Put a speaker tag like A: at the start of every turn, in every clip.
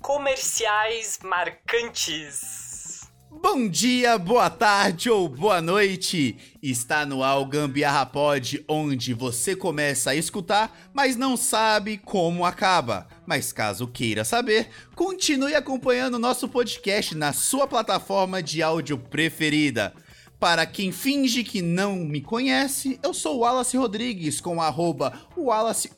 A: Comerciais marcantes.
B: Bom dia, boa tarde ou boa noite! Está no o Gambiarra Pod, onde você começa a escutar, mas não sabe como acaba. Mas caso queira saber, continue acompanhando nosso podcast na sua plataforma de áudio preferida. Para quem finge que não me conhece, eu sou o Wallace Rodrigues com arroba Wallace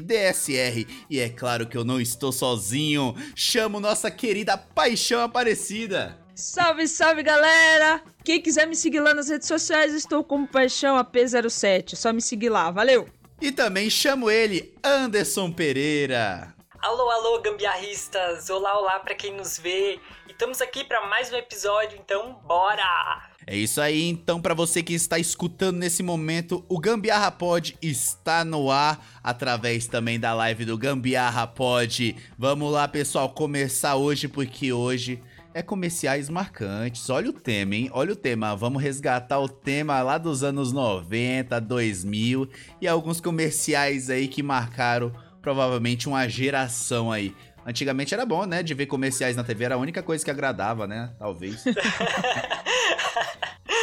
B: DSR. E é claro que eu não estou sozinho. Chamo nossa querida Paixão Aparecida.
C: Salve, salve galera! Quem quiser me seguir lá nas redes sociais, estou como Paixão AP07. Só me seguir lá, valeu!
B: E também chamo ele, Anderson Pereira.
A: Alô, alô, gambiarristas! Olá, olá para quem nos vê. E estamos aqui para mais um episódio, então bora!
B: É isso aí, então para você que está escutando nesse momento, o Gambiarra Pod está no ar através também da live do Gambiarra Pod. Vamos lá, pessoal, começar hoje porque hoje é comerciais marcantes. Olha o tema, hein? Olha o tema. Vamos resgatar o tema lá dos anos 90, 2000 e alguns comerciais aí que marcaram provavelmente uma geração aí. Antigamente era bom, né? De ver comerciais na TV, era a única coisa que agradava, né? Talvez.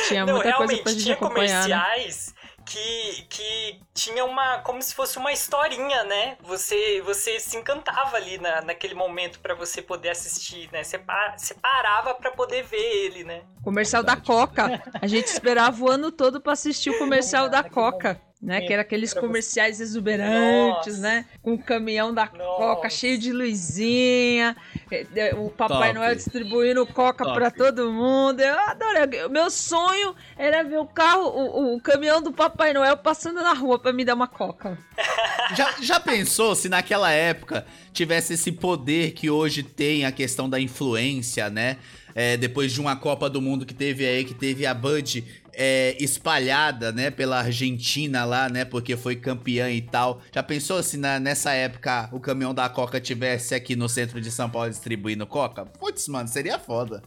C: Tinha
A: Não,
C: muita coisa
A: realmente,
C: pra gente
A: tinha
C: acompanhar, né?
A: comerciais que, que tinha uma. como se fosse uma historinha, né? Você, você se encantava ali na, naquele momento para você poder assistir, né? Você, pa- você parava pra poder ver ele, né?
C: Comercial da Coca. A gente esperava o ano todo pra assistir o comercial da Coca. Né, que era aqueles comerciais exuberantes,
A: Nossa.
C: né? Com o caminhão da
A: Nossa.
C: Coca cheio de luzinha, eh, eh, o Papai
B: Top.
C: Noel distribuindo Coca
B: Top.
C: pra todo mundo. Eu adorei. O meu sonho era ver o carro, o, o caminhão do Papai Noel passando na rua pra me dar uma Coca.
B: Já, já pensou se naquela época tivesse esse poder que hoje tem a questão da influência, né? É, depois de uma Copa do Mundo que teve aí, que teve a Bud é, espalhada, né, pela Argentina lá, né, porque foi campeã e tal. Já pensou se na- nessa época o caminhão da Coca tivesse aqui no centro de São Paulo distribuindo Coca? Putz, mano, seria foda.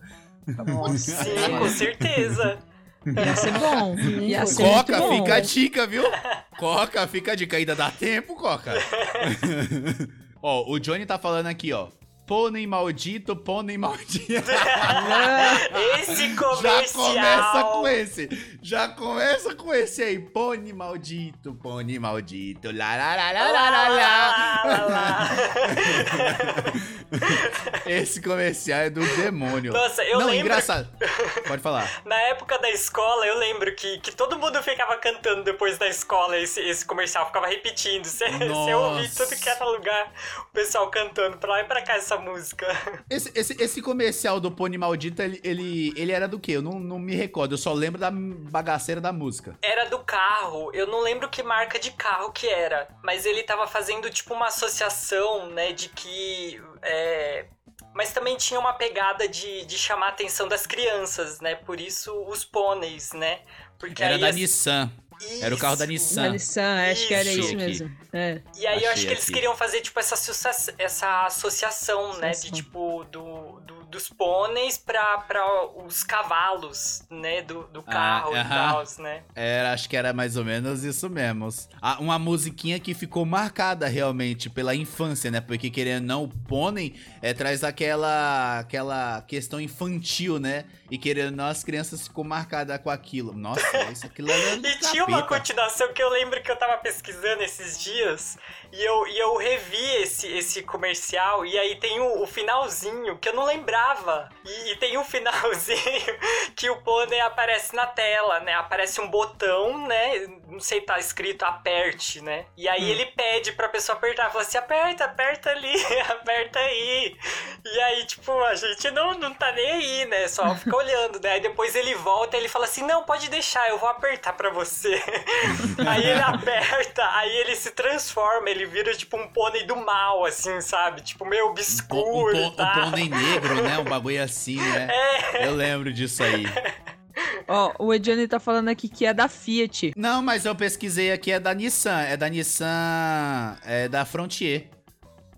A: Sim, com certeza.
C: Ia ser bom. Ia ser
B: Coca,
C: bom.
B: fica a dica, viu? Coca, fica a dica. Ainda dá tempo, Coca. ó, o Johnny tá falando aqui, ó. Pônei maldito, pônei maldito.
A: Esse
B: Já
A: comercial.
B: começa com esse. Já começa com esse aí. Pônei maldito, pônei maldito. Lá, lá, lá, lá, lá, lá, lá. Esse comercial é do demônio.
A: Nossa, eu
B: Não,
A: lembro-
B: engraçado. Pode falar.
A: Na época da escola, eu lembro que, que todo mundo ficava cantando depois da escola esse, esse comercial, ficava repetindo. Você ouvia tudo que era lugar o pessoal cantando pra lá e pra cá essa música.
B: Esse, esse, esse comercial do Pônei Maldito, ele, ele, ele era do quê? Eu não, não me recordo, eu só lembro da bagaceira da música.
A: Era do carro, eu não lembro que marca de carro que era, mas ele tava fazendo tipo uma associação, né, de que. é, Mas também tinha uma pegada de, de chamar a atenção das crianças, né? Por isso os pôneis, né? Porque
B: Era da
A: as-
B: Nissan. Era o carro da
A: Isso.
B: Nissan.
C: Da Nissan, acho que era
A: Isso.
C: isso mesmo. É.
A: E aí eu acho que eles queriam fazer, tipo, essa, associa- essa associação, né? De,
C: Associação.
A: tipo, do, do- dos pôneis pra, pra os cavalos, né? Do, do carro e
B: aham.
A: tal, né?
B: Era, acho que era mais ou menos isso mesmo. Ah, uma musiquinha que ficou marcada realmente pela infância, né? Porque querendo ou não, o pônei é, traz aquela, aquela questão infantil, né? E querendo não, as crianças ficou marcadas com aquilo. Nossa, isso aquilo era do
A: E tinha uma
B: capeta.
A: continuação que eu lembro que eu tava pesquisando esses dias e eu, e eu revi esse, esse comercial e aí tem o, o finalzinho que eu não lembrava. E, e tem um finalzinho que o pônei aparece na tela, né? Aparece um botão, né? Não sei, tá escrito aperte, né? E aí ele pede pra pessoa apertar. Fala assim, aperta, aperta ali, aperta aí. E aí, tipo, a gente não, não tá nem aí, né? Só fica olhando, né? Aí depois ele volta e ele fala assim, não, pode deixar, eu vou apertar pra você. aí ele aperta, aí ele se transforma, ele vira tipo um pônei do mal, assim, sabe? Tipo, meio
B: Um pô- um
A: obscuro
B: pô-
A: e
B: um pônei negro, né? Um bagulho assim, né?
A: É.
B: Eu lembro disso aí.
C: Ó, o Ediane tá falando aqui que é da Fiat.
B: Não, mas eu pesquisei aqui, é da Nissan. É da Nissan. É da Frontier.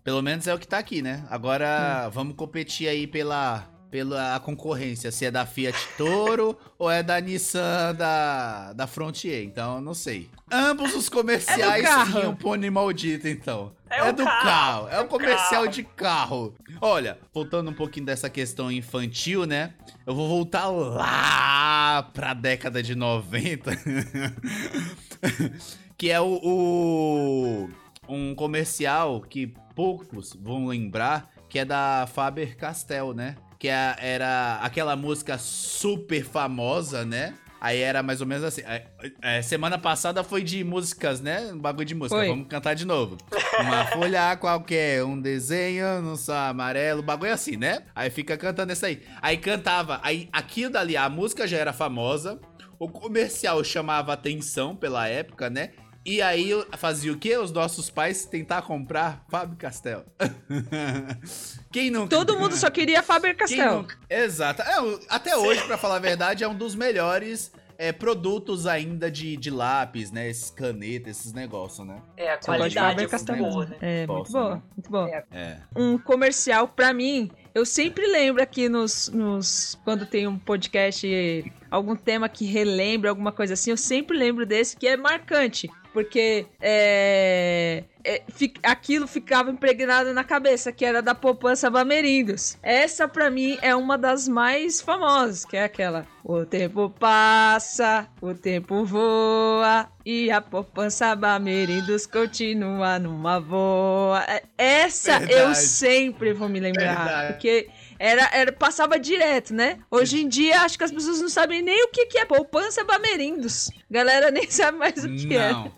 B: Pelo menos é o que tá aqui, né? Agora vamos competir aí pela, pela concorrência. Se é da Fiat Toro ou é da Nissan da, da Frontier. Então, eu não sei. Ambos os comerciais
C: carro.
B: tinham pônei maldito, então.
A: É o
B: do
A: carro.
B: carro. É
A: É
B: o
A: o
B: comercial
A: carro.
B: de carro. Olha, voltando um pouquinho dessa questão infantil, né? Eu vou voltar lá pra década de 90. que é o, o- um comercial que poucos vão lembrar, que é da Faber-Castell, né? Que é- era aquela música super famosa, né? Aí era mais ou menos assim. é, é, semana passada foi de músicas, né? Um bagulho de música.
C: Foi.
B: Vamos cantar de novo. Uma folha qualquer, um desenho no sol amarelo, bagulho assim, né? Aí fica cantando isso aí. Aí cantava, aí aquilo dali, a música já era famosa, o comercial chamava atenção pela época, né? E aí fazia o quê? Os nossos pais tentar comprar Fábio Castell. Quem nunca?
C: Todo mundo só queria Castell.
B: nunca? Exato. É, até hoje, pra falar a verdade, é um dos melhores é, produtos ainda de, de lápis, né? Esses canetas, esses negócios, né?
A: É, a qualidade é muito boa, né?
C: É, muito boa,
B: né?
C: muito boa.
B: É.
C: um comercial pra mim. Eu sempre lembro aqui nos, nos quando tem um podcast algum tema que relembra alguma coisa assim, eu sempre lembro desse que é marcante, porque é, é, aquilo ficava impregnado na cabeça, que era da poupança Bamerindos. Essa pra mim é uma das mais famosas, que é aquela: o tempo passa, o tempo voa e a poupança Bamerindos continua numa boa. É- Essa eu
B: Verdade.
C: sempre vou me lembrar,
B: Verdade.
C: porque era, era passava direto, né? Hoje em dia acho que as pessoas não sabem nem o que, que é poupança Bamerindos. Galera nem sabe mais o que é.
B: Não,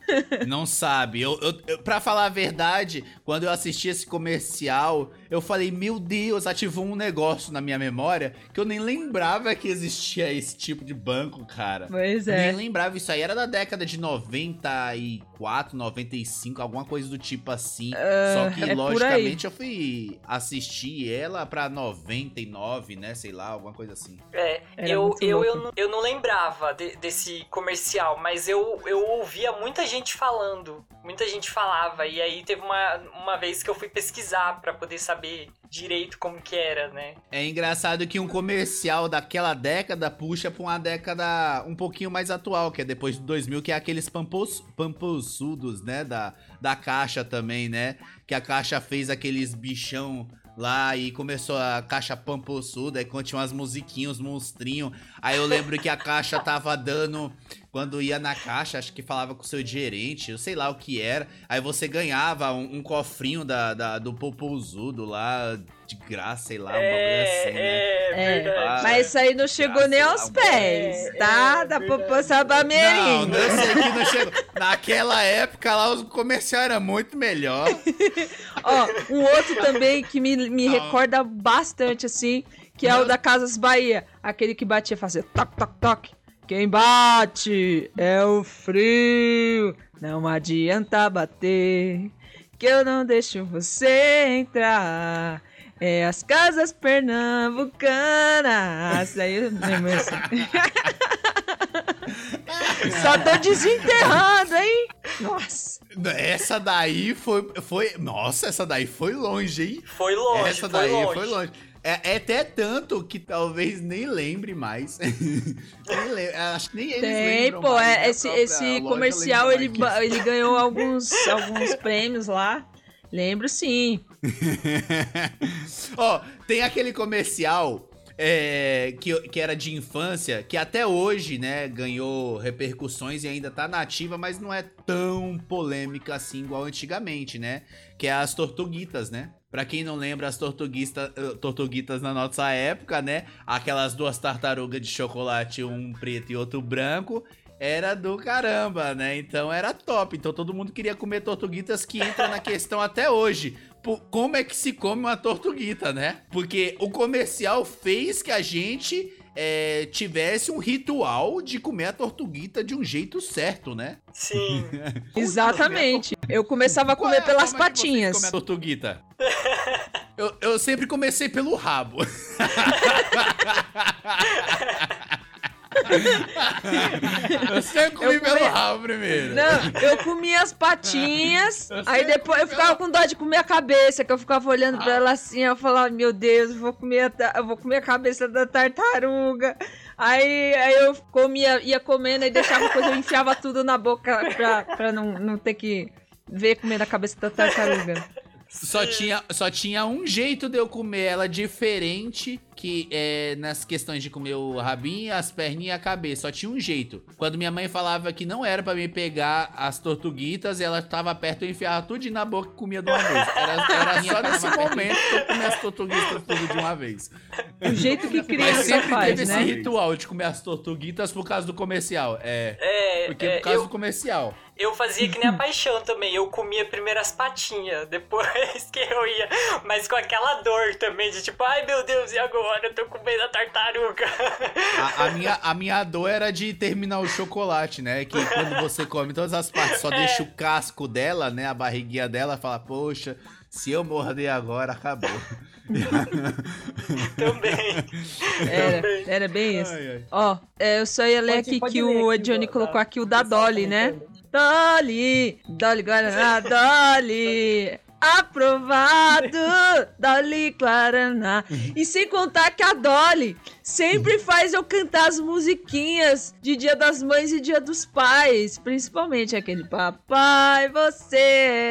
B: não sabe. Eu, eu, eu- pra falar a verdade, quando eu assisti esse comercial, eu falei, meu Deus, ativou um negócio na minha memória que eu nem lembrava que existia esse tipo de banco, cara.
C: Pois
B: Eu
C: é.
B: Nem lembrava, isso aí era da década de 94, 95, alguma coisa do tipo assim. Só que,
C: é
B: logicamente, eu fui assistir ela pra 99, né? Sei lá, alguma coisa assim.
A: É,
C: Era
A: eu, eu,
C: louco.
A: eu, não, eu não lembrava de- desse comercial, mas eu, eu ouvia muita gente falando. Muita gente falava. E aí teve uma, uma vez que eu fui pesquisar pra poder saber direito como que era, né?
B: É engraçado que um comercial daquela década puxa pra uma década um pouquinho mais atual, que é depois de 2000, que é aqueles pampos, pamposudos, né? Da, da Caixa também, né? Que a Caixa fez aqueles bichão lá e começou a Caixa pamposuda, aí continha umas musiquinhas, uns monstrinhos. Aí eu lembro que a Caixa tava dando... Quando ia na caixa, acho que falava com o seu gerente, eu sei lá o que era. Aí você ganhava um, um cofrinho da, da- do Popozudo lá, de graça, sei lá, um bagulho assim, né?
A: é,
C: É,
A: verdade.
C: Mas isso aí não chegou nem aos
B: Graças a
C: pés,
A: É,
C: tá?
A: é
C: da poupança
B: Não, não sei que não chegou. Naquela época lá, o comercial era muito melhor.
C: Ó, um outro também que me, me
B: Não.
C: recorda bastante, assim, que é o da Casas Bahia. Aquele que batia fazia toc, toc, toc. Quem bate é o frio. Não adianta bater, que eu não deixo você entrar. É as casas pernambucanas. Aí eu lembro assim. Só tô desenterrando, hein? Nossa.
B: Essa daí foi, foi. Nossa, essa daí foi longe, hein?
A: Foi longe,
B: essa
A: foi
B: daí
A: longe.
B: foi longe. É, é até tanto que talvez nem lembre mais. nem acho que nem eles
C: Tem, pô,
B: mais,
C: é, esse, esse comercial ele, ele ganhou alguns, alguns prêmios lá. Lembro sim.
B: Ó, tem aquele comercial é, que, que era de infância, que até hoje, né, ganhou repercussões e ainda tá nativa, mas não é tão polêmica assim igual antigamente, né? Que é as Tortuguitas, né? Pra quem não lembra, as eh, tortuguitas na nossa época, né? Aquelas duas tartarugas de chocolate, um preto e outro branco, era do caramba, né? Então era top. Então todo mundo queria comer tortuguitas que entra na questão até hoje. Pô, como é que se come uma tortuguita, né? Porque o comercial fez que a gente é, tivesse um ritual de comer a tortuguita de um jeito certo, né?
A: Sim.
C: Exatamente. Eu começava a comer
B: é-
C: pelas
B: como é que vocês
C: patinhas.
B: comem a tortuguita? Eu, eu sempre comecei pelo rabo. eu sempre comi
C: Eu
B: pelo
C: comi-
B: rabo primeiro.
C: Não, eu comia as patinhas, aí depois eu ficava com dó de comer a cabeça, que eu ficava olhando pra ela assim, eu falava, meu Deus, eu vou comer a, ta- eu vou comer a cabeça da tartaruga. Aí, aí eu comia, ia comendo e deixava coisa, eu enfiava tudo na boca pra, pra não, não ter que ver comendo a cabeça da tartaruga.
B: Só tinha, só tinha um jeito de eu comer ela diferente que é nas questões de comer o rabinho, as perninhas e a cabeça. Só tinha um jeito. Quando minha mãe falava que não era pra me pegar as tortuguitas, ela tava perto, eu enfiava tudo na boca e comia de uma vez. Era, era só nesse momento que eu comia as tortuguitas tudo de uma vez.
C: O jeito que
B: Mas
C: criança
B: sempre
C: faz,
B: teve esse
C: né?
B: ritual de comer as tortuguitas por causa do comercial. É.
A: É,
B: Porque
A: é,
B: por causa
A: eu,
B: do comercial.
A: Eu fazia que nem a paixão também. Eu comia primeiro as patinhas, depois que eu ia. Mas com aquela dor também, de tipo, ai meu Deus, e agora? Eu tô comendo a tartaruga.
B: A, a minha, a minha dor era de terminar o chocolate, né? Que quando você come todas as partes, só deixa o casco dela, né? A barriguinha dela, fala, poxa, se eu morder agora, acabou.
A: também.
C: Era, era bem isso.
B: Ai, ai.
C: Ó, é, eu só ia ler
D: Pode-
C: aqui
D: pode
C: que
D: ler
C: o
D: aqui,
C: Johnny colocou aqui o da Dolly, né? Dolly, Dolly Guaraná, Dolly. Aprovado, Dolly Guaraná. E sem contar que a Dolly sempre faz eu cantar as musiquinhas de Dia das Mães e Dia dos Pais. Principalmente aquele Papai, você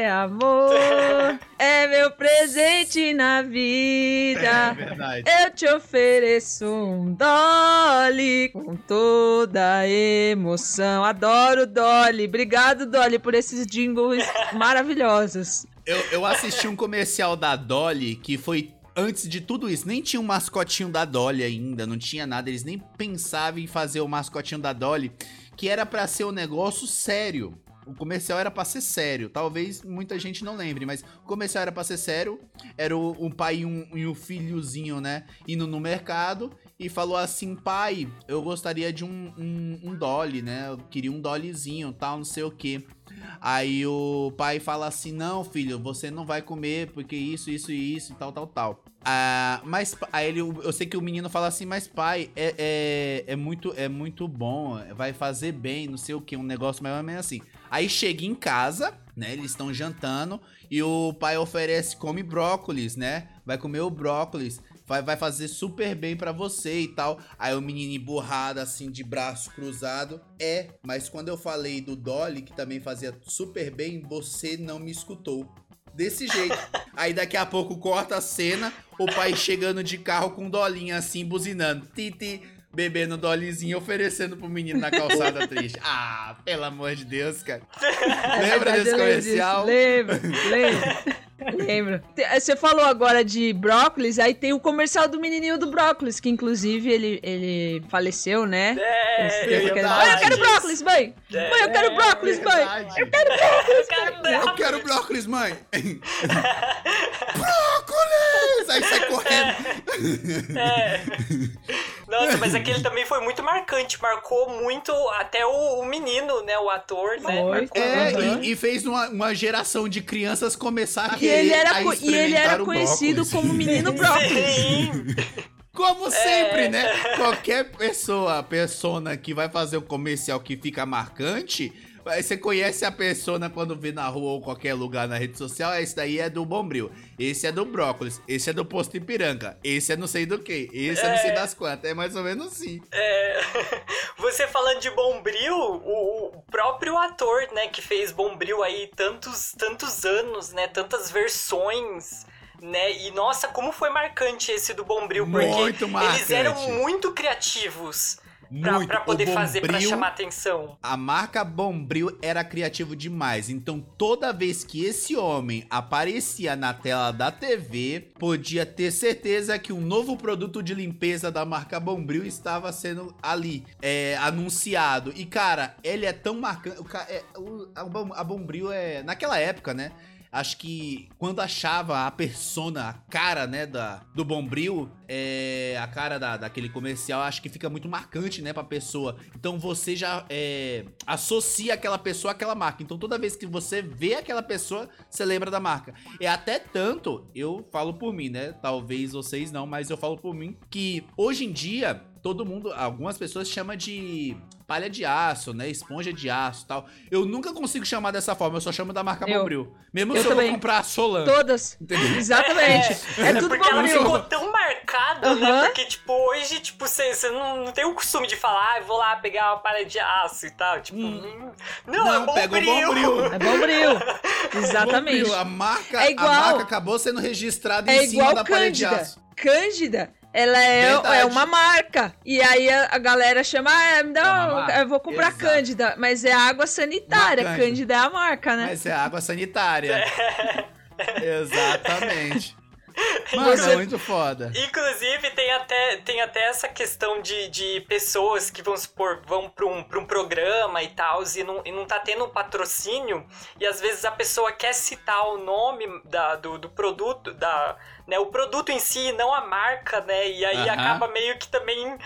C: é amor, é meu presente na
B: É
C: vida.
B: verdade.
C: Eu te ofereço um Dolly com toda a emoção. Adoro Dolly. Obrigado, Dolly, por esses jingles maravilhosos.
B: Eu, eu assisti um comercial da Dolly que foi antes de tudo isso. Nem tinha um mascotinho da Dolly ainda, não tinha nada. Eles nem pensavam em fazer o mascotinho da Dolly, que era pra ser um negócio sério. O comercial era pra ser sério. Talvez muita gente não lembre, mas o comercial era pra ser sério. Era o, pai e um, e um filhozinho, né? Indo no mercado e falou assim: pai, eu gostaria de um, um, um Dolly, né? Eu queria um Dollyzinho, tal, não sei o que. Aí o pai fala assim: Não, filho, você não vai comer porque isso, isso e isso e tal, tal, tal. Ah, mas aí ele, eu sei que o menino fala assim: Mas pai, é, é, é, muito, é muito bom, vai fazer bem, não sei o que, um negócio mais ou menos assim. Aí chega em casa, né? Eles estão jantando e o pai oferece: Come brócolis, né? Vai comer o brócolis. Vai, vai fazer super bem pra você e tal. Aí o menino emburrado, assim, de braço cruzado. É, mas quando eu falei do Dolly, que também fazia super bem, você não me escutou. Desse jeito. Aí daqui a pouco corta a cena, o pai chegando de carro com dolinha assim, buzinando. Titi, bebendo dolizinho, oferecendo pro menino na calçada triste. Ah, pelo amor de Deus, cara. Lembra desse comercial?
C: Lembro, lembro. Lembro. Te- Você falou agora de brócolis, aí tem o comercial do menininho do brócolis, que inclusive ele, ele faleceu, né?
A: É, eu
C: aquele-
A: falar
C: Mãe, eu quero brócolis, mãe!
A: É.
C: Mãe, eu quero brócolis, mãe!
B: Verdade.
A: Eu quero
B: Eu quero brócolis, mãe! brócolis! Aí sai correndo.
A: É. Nossa, mas aquele também foi muito marcante. Marcou muito até o, o menino, né? O ator, né? Marcou
B: É,
C: Uhum.
B: e, e fez uma, uma geração de crianças começar a
C: E ele era, e ele era
B: o
C: conhecido como menino brócolis.
A: Sim.
B: Como
A: É.
B: sempre, né? Qualquer pessoa, persona que vai fazer um comercial que fica marcante, aí você conhece a persona quando vê na rua ou qualquer lugar na rede social, esse daí é do Bombril, esse é do Brócolis, esse é do Posto Ipiranga, esse é não sei do que, esse é, não sei das quantas, é mais ou menos assim.
A: É, você falando de Bombril, o, o próprio ator, né, que fez Bombril aí tantos, tantos anos, né, tantas versões, né, e nossa, como foi marcante esse do Bombril, porque
B: Muito
A: eles eram muito criativos
B: Muito.
A: pra poder
B: O
A: fazer, pra
B: Bombril-
A: chamar atenção.
B: A marca Bombril era criativo demais, então toda vez que esse homem aparecia na tela da TV, podia ter certeza que um novo produto de limpeza da marca Bombril estava sendo ali, é, anunciado. E cara, ele é tão marcante, é, a Bombril é, naquela época, né? Acho que quando achava a persona, a cara, né, da, do Bombril, é, a cara da, daquele comercial, acho que fica muito marcante, né, pra pessoa. Então você já é, associa aquela pessoa àquela marca. Então toda vez que você vê aquela pessoa, você lembra da marca. É até tanto, eu falo por mim, né, talvez vocês não, mas eu falo por mim, que hoje em dia todo mundo, algumas pessoas chamam de palha de aço, né? Esponja de aço tal. Eu nunca consigo chamar dessa forma, eu só chamo da marca
C: Eu.
B: Bombril. Mesmo
C: Eu
B: se eu
C: também.
B: vou comprar a Solan.
C: Todas.
B: Entendeu?
C: Exatamente. É, tudo
A: porque ela
C: Bombril.
A: ficou tão marcada, né? Porque, tipo, hoje, tipo, você você não, não tem o costume de falar, ah, vou lá pegar uma palha de aço e tal. Tipo, hum, não, é
B: Não, pega o
A: bombril.
B: Bombril.
C: É Bombril. Exatamente.
B: Bombril, A marca,
C: É igual-
B: a marca acabou sendo registrada
C: É
B: em cima
C: igual
B: da palha de aço.
C: Cândida, ela é, é uma marca. E aí a, galera chama, ah, me
B: É
C: dá,
B: uma marca.
C: eu vou comprar
B: Exato.
C: Cândida. Mas é água sanitária.
B: Cândida.
C: Cândida é a marca, né?
B: Mas é água sanitária. Exatamente. Mano,
C: você-
B: muito foda.
A: Inclusive, tem até, tem até essa questão de, de pessoas que, vamos supor, vão pra um, pra um programa e tal, e não, e não tá tendo patrocínio, e às vezes a pessoa quer citar o nome da, do, do produto, da, né, o produto em si, não a marca, né, e aí
B: Aham.
A: acaba meio que também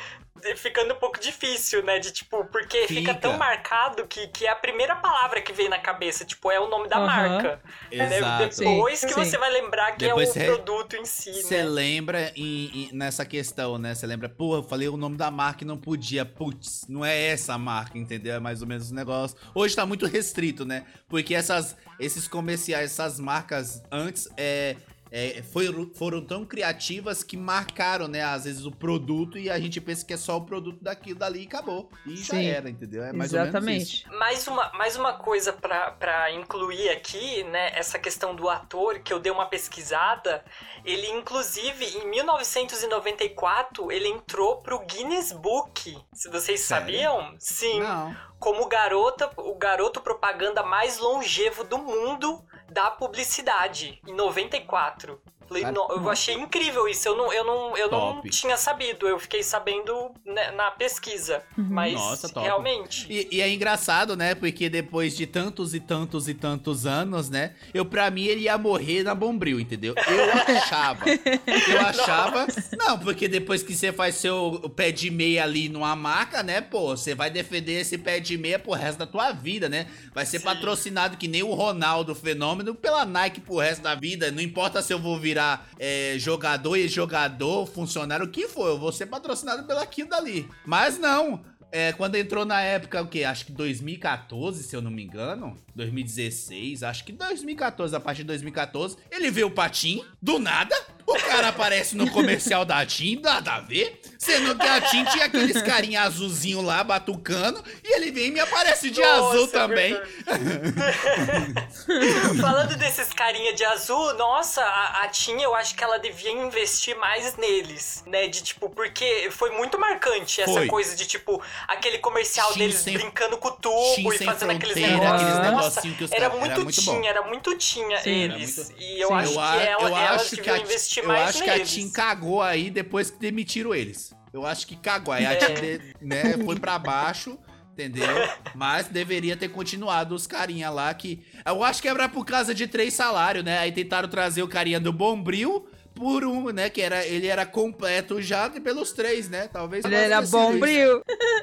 A: ficando um pouco difícil, né, de tipo, porque fica,
B: Fica.
A: tão marcado que, que é a primeira palavra que vem na cabeça, tipo, é o nome da
C: Aham.
A: marca. né?
B: Exato.
A: Depois
C: Sim,
A: que
C: sim.
A: você vai lembrar que
B: Depois
A: é o produto em si,
B: Você
A: né.
B: lembra em- em- nessa questão, né? Você lembra, pô, eu falei o nome da marca e não podia. Putz, não é essa a marca, entendeu? É mais ou menos o negócio. Hoje tá muito restrito, né? Porque essas, esses comerciais, essas marcas antes, é. É, foram, foram tão criativas que marcaram, né, às vezes o produto e a gente pensa que é só o produto daquilo dali e acabou. E já
C: Sim.
B: era, entendeu? É mais ou menos isso.
C: Exatamente.
A: Mais uma, mais uma coisa pra, pra incluir aqui, né? Essa questão do ator, que eu dei uma pesquisada. Ele, inclusive, em 1994, ele entrou pro Guinness Book. Se vocês
B: Sério?
A: sabiam? Sim.
B: Não.
A: Como garota, o garoto propaganda mais longevo do mundo da publicidade. Em 94.
B: Cara,
A: no- eu achei incrível isso. Eu não, eu não, eu não tinha sabido. Eu fiquei sabendo né, na pesquisa.
C: Uhum.
A: Mas
B: Nossa, top.
A: realmente.
B: E, e é engraçado, né? Porque depois de tantos e tantos e tantos anos, né? Eu, pra mim, ele ia morrer na Bombril, entendeu? Eu achava. eu achava. Não, porque depois que você faz seu pé de meia ali numa marca, né? Pô, você vai defender esse pé de meia pro resto da tua vida, né? Vai ser
A: Sim.
B: patrocinado que nem o Ronaldo Fenômeno pela Nike pro resto da vida. Não importa se eu vou virar é, jogador e jogador, funcionário, o que for, eu vou ser patrocinado pelaquilo dali. Mas não. É, quando entrou na época, o quê? Acho que 2014, se eu não me engano. 2016, acho que 2014, a partir de 2014. Ele vê o Patim, do nada. O cara aparece no comercial da TIM, nada a ver. Sendo que a TIM tinha aqueles carinha azulzinho lá, batucando. E ele vem e me aparece de
A: Nossa,
B: azul
A: é
B: também.
A: Falando desses carinha de azul, nossa, a, a Tim, eu acho que ela devia investir mais neles, né? De tipo, porque foi muito marcante essa
B: Foi.
A: coisa de tipo, aquele comercial
B: Tim
A: deles
B: sem-
A: brincando com o tubo
B: Tim
A: e fazendo aqueles negócios.
C: aqueles
A: Nossa,
B: negocinho que os
A: era
B: caras- era
A: muito
B: muito
A: tinha,
B: bom.
A: era muito tinha
C: Sim.
A: Eles.
B: muito-
A: E eu
C: Sim.
A: acho
B: eu,
A: que
B: a-
A: ela,
B: eu
A: elas
B: acho que
A: deviam
B: a,
A: investir
B: eu
A: mais
B: acho que a. Tim cagou aí depois que demitiram eles. Eu acho que cagou. Aí a
A: É.
B: Tim de- né, foi pra baixo, entendeu? Mas deveria ter continuado os carinha lá que. Eu acho que era por causa de três salários, né? Aí tentaram trazer o carinha do Bombril por um, né? Que era, ele era completo já pelos três, né? Talvez
C: Ele era
B: ter sido
C: bom,
B: isso.
C: Bril.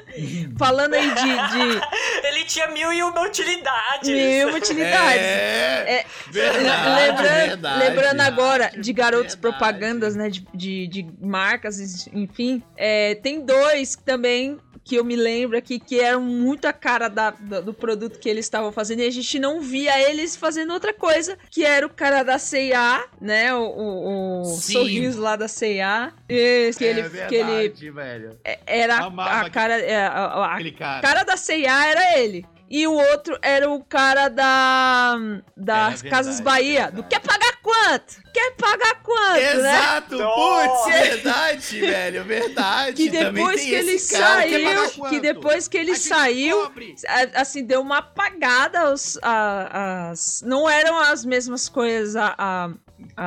C: Falando aí de, de
A: Ele tinha mil e uma utilidades.
C: mil utilidades.
B: É,
C: É,
B: verdade,
C: lembrando,
B: verdade.
C: lembrando agora de garotos
B: Verdade.
C: propagandas, né? De, de, de marcas, enfim. é, tem dois também que eu me lembro aqui que eram muito a cara da- do, do produto que eles estavam fazendo e a gente não via eles fazendo outra coisa, que era o cara da C&A, né? O, o, o sorriso lá da C&A. Que,
B: É
C: ele, que ele
B: verdade, velho.
C: era
B: Amava
C: a cara... é, a- a- a
B: Aquele cara.
C: cara da C&A era ele. E o outro era o cara da das
B: É
C: Casas
B: verdade,
C: Bahia,
B: verdade.
C: do quer pagar quanto? Quer pagar quanto, né?
B: Exato!
A: Nossa!
B: Putz, verdade, velho, verdade.
C: Que depois que ele saiu, que depois que ele saiu,
B: cobre.
C: assim, deu uma apagada aos, a- as... Não eram as mesmas coisas a- a-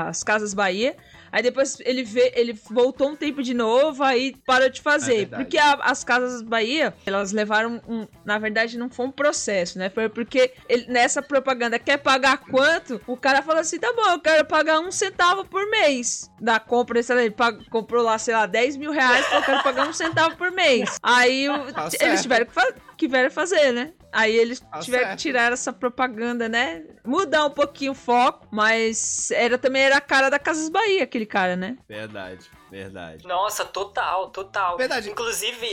C: as Casas Bahia, Aí depois ele vê, ele voltou um tempo de novo, aí parou de
B: É
C: fazer.
B: verdade.
C: porque a- as casas Bahia, elas levaram um. Na verdade, não foi um processo, né? Foi porque ele- nessa propaganda quer pagar quanto? O cara falou assim: tá bom, eu quero pagar um centavo por mês da compra. Sei lá, ele pag- comprou lá, sei lá, 10 mil reais, falou, eu quero pagar um centavo por mês. Aí o-
B: Tá
C: eles tiveram que, fa que tiveram que fazer, né? Aí eles
B: Tá
C: tiveram
B: certo.
C: que tirar essa propaganda, né? Mudar um pouquinho o foco, mas era também era a cara da Casas Bahia, aquele cara, né?
B: Verdade, verdade.
A: Nossa, total, total.
B: Verdade.
A: Inclusive,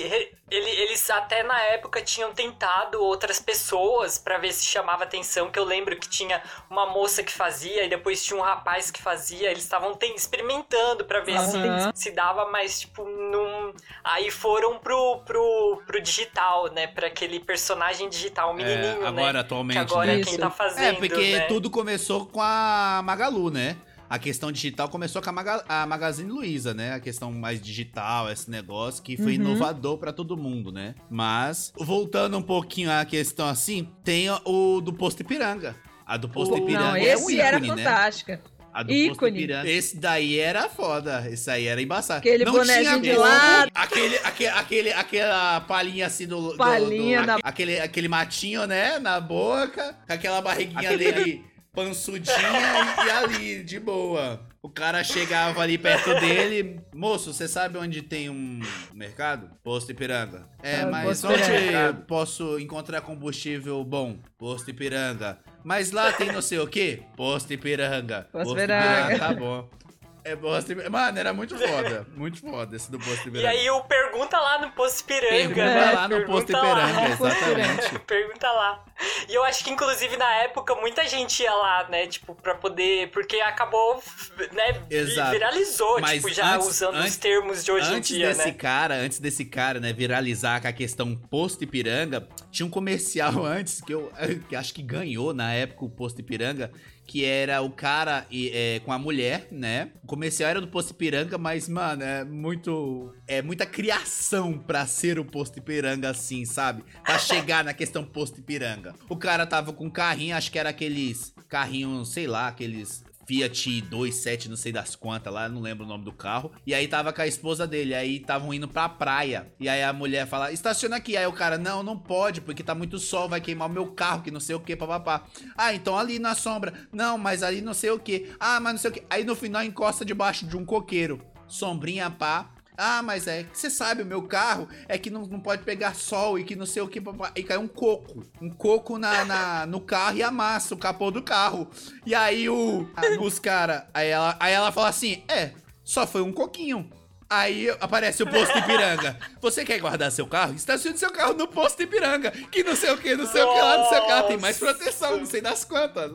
A: ele- eles até na época tinham tentado outras pessoas pra ver se chamava atenção. Que eu lembro que tinha uma moça que fazia e depois tinha um rapaz que fazia. Eles estavam experimentando pra ver se,
C: Aham.
A: se dava, mas tipo, não. Aí foram pro, pro, pro digital, né? Pra aquele personagem digital, o menininho,
B: É, agora,
A: né?
B: atualmente,
A: Que agora
B: né?
A: é quem
C: Isso.
A: tá fazendo.
B: É, porque
A: né?
B: tudo começou com a Magalu, né? A questão digital começou com a, Maga- a Magazine Luiza, né? A questão mais digital, esse negócio que foi
C: Uhum.
B: inovador pra todo mundo, né? Mas, voltando um pouquinho à questão assim, tem o do Posto Ipiranga. A do Posto
A: Não,
B: Ipiranga
C: Não,
B: é
C: esse
B: um ícone,
C: era
B: né?
C: fantástica.
B: A do
C: Ícone.
B: Esse daí era foda. Esse aí era embaçado.
C: Aquele
B: Não
C: bonezinho
B: tinha
C: de lado.
B: Aquele, aquele, aquele, aquela palhinha assim do. do-
C: Palhinha
B: do-
C: na-
B: aquele, aquele matinho, né? Na boca. Com aquela barriguinha dele pansudinha e, ali, de boa. O cara chegava ali perto dele. Moço, você sabe onde tem um mercado? Posto Ipiranga. É,
C: Ah,
B: mas
C: Posto
B: onde
C: Ipiranga.
B: posso encontrar combustível bom? Posto Ipiranga. Mas lá tem não sei o quê? Posto Ipiranga.
C: Posto Ipiranga.
B: Tá bom. É Ipiranga. Mano, era muito foda. Muito foda esse do Posto Ipiranga.
A: E aí o pergunta lá no Posto Ipiranga,
B: Pergunta
A: né?
B: lá no Posto
A: Pergunta lá.
B: Ipiranga, exatamente.
A: Pergunta lá. E eu acho que, inclusive, na época, muita gente ia lá, né? Tipo, pra poder... Porque acabou, né?
B: Exato.
A: Viralizou,
B: Mas
A: tipo, já
B: antes-
A: usando
B: antes-
A: os termos de hoje em
B: antes
A: dia,
B: desse
A: né?
B: cara, antes desse cara, né, viralizar com a questão Posto Ipiranga, tinha um comercial antes que eu que acho que ganhou na época o Posto Ipiranga, que era o cara e, é, com a mulher, né? O comercial era do Posto Ipiranga, mas, mano, é muito. É muita criação pra ser o Posto Ipiranga assim, sabe? Pra chegar na questão Posto Ipiranga. O cara tava com um carrinho, acho que era aqueles carrinhos, sei lá, aqueles. Fiat 27, não sei das quantas lá, não lembro o nome do carro. E aí tava com a esposa dele, aí estavam indo pra praia. E aí a mulher fala: estaciona aqui. Aí o cara: não, não pode, porque tá muito sol, vai queimar o meu carro, que não sei o que, papapá. Ah, então ali na sombra. Não, mas ali não sei o que. Ah, mas não sei o que. Aí no final encosta debaixo de um coqueiro. Sombrinha pá. Ah, mas é você sabe, o meu carro é que não, não pode pegar sol e que não sei o que. E cai um coco. Um coco na, na- no carro e amassa o capô do carro. E aí o, os cara, aí ela, aí ela fala assim: é, só foi um coquinho. Aí aparece o posto Ipiranga. Você quer guardar seu carro? Estacione seu carro no posto Ipiranga. Que não sei o que, não sei o que lá, não sei o que lá. Tem mais proteção, não sei das quantas.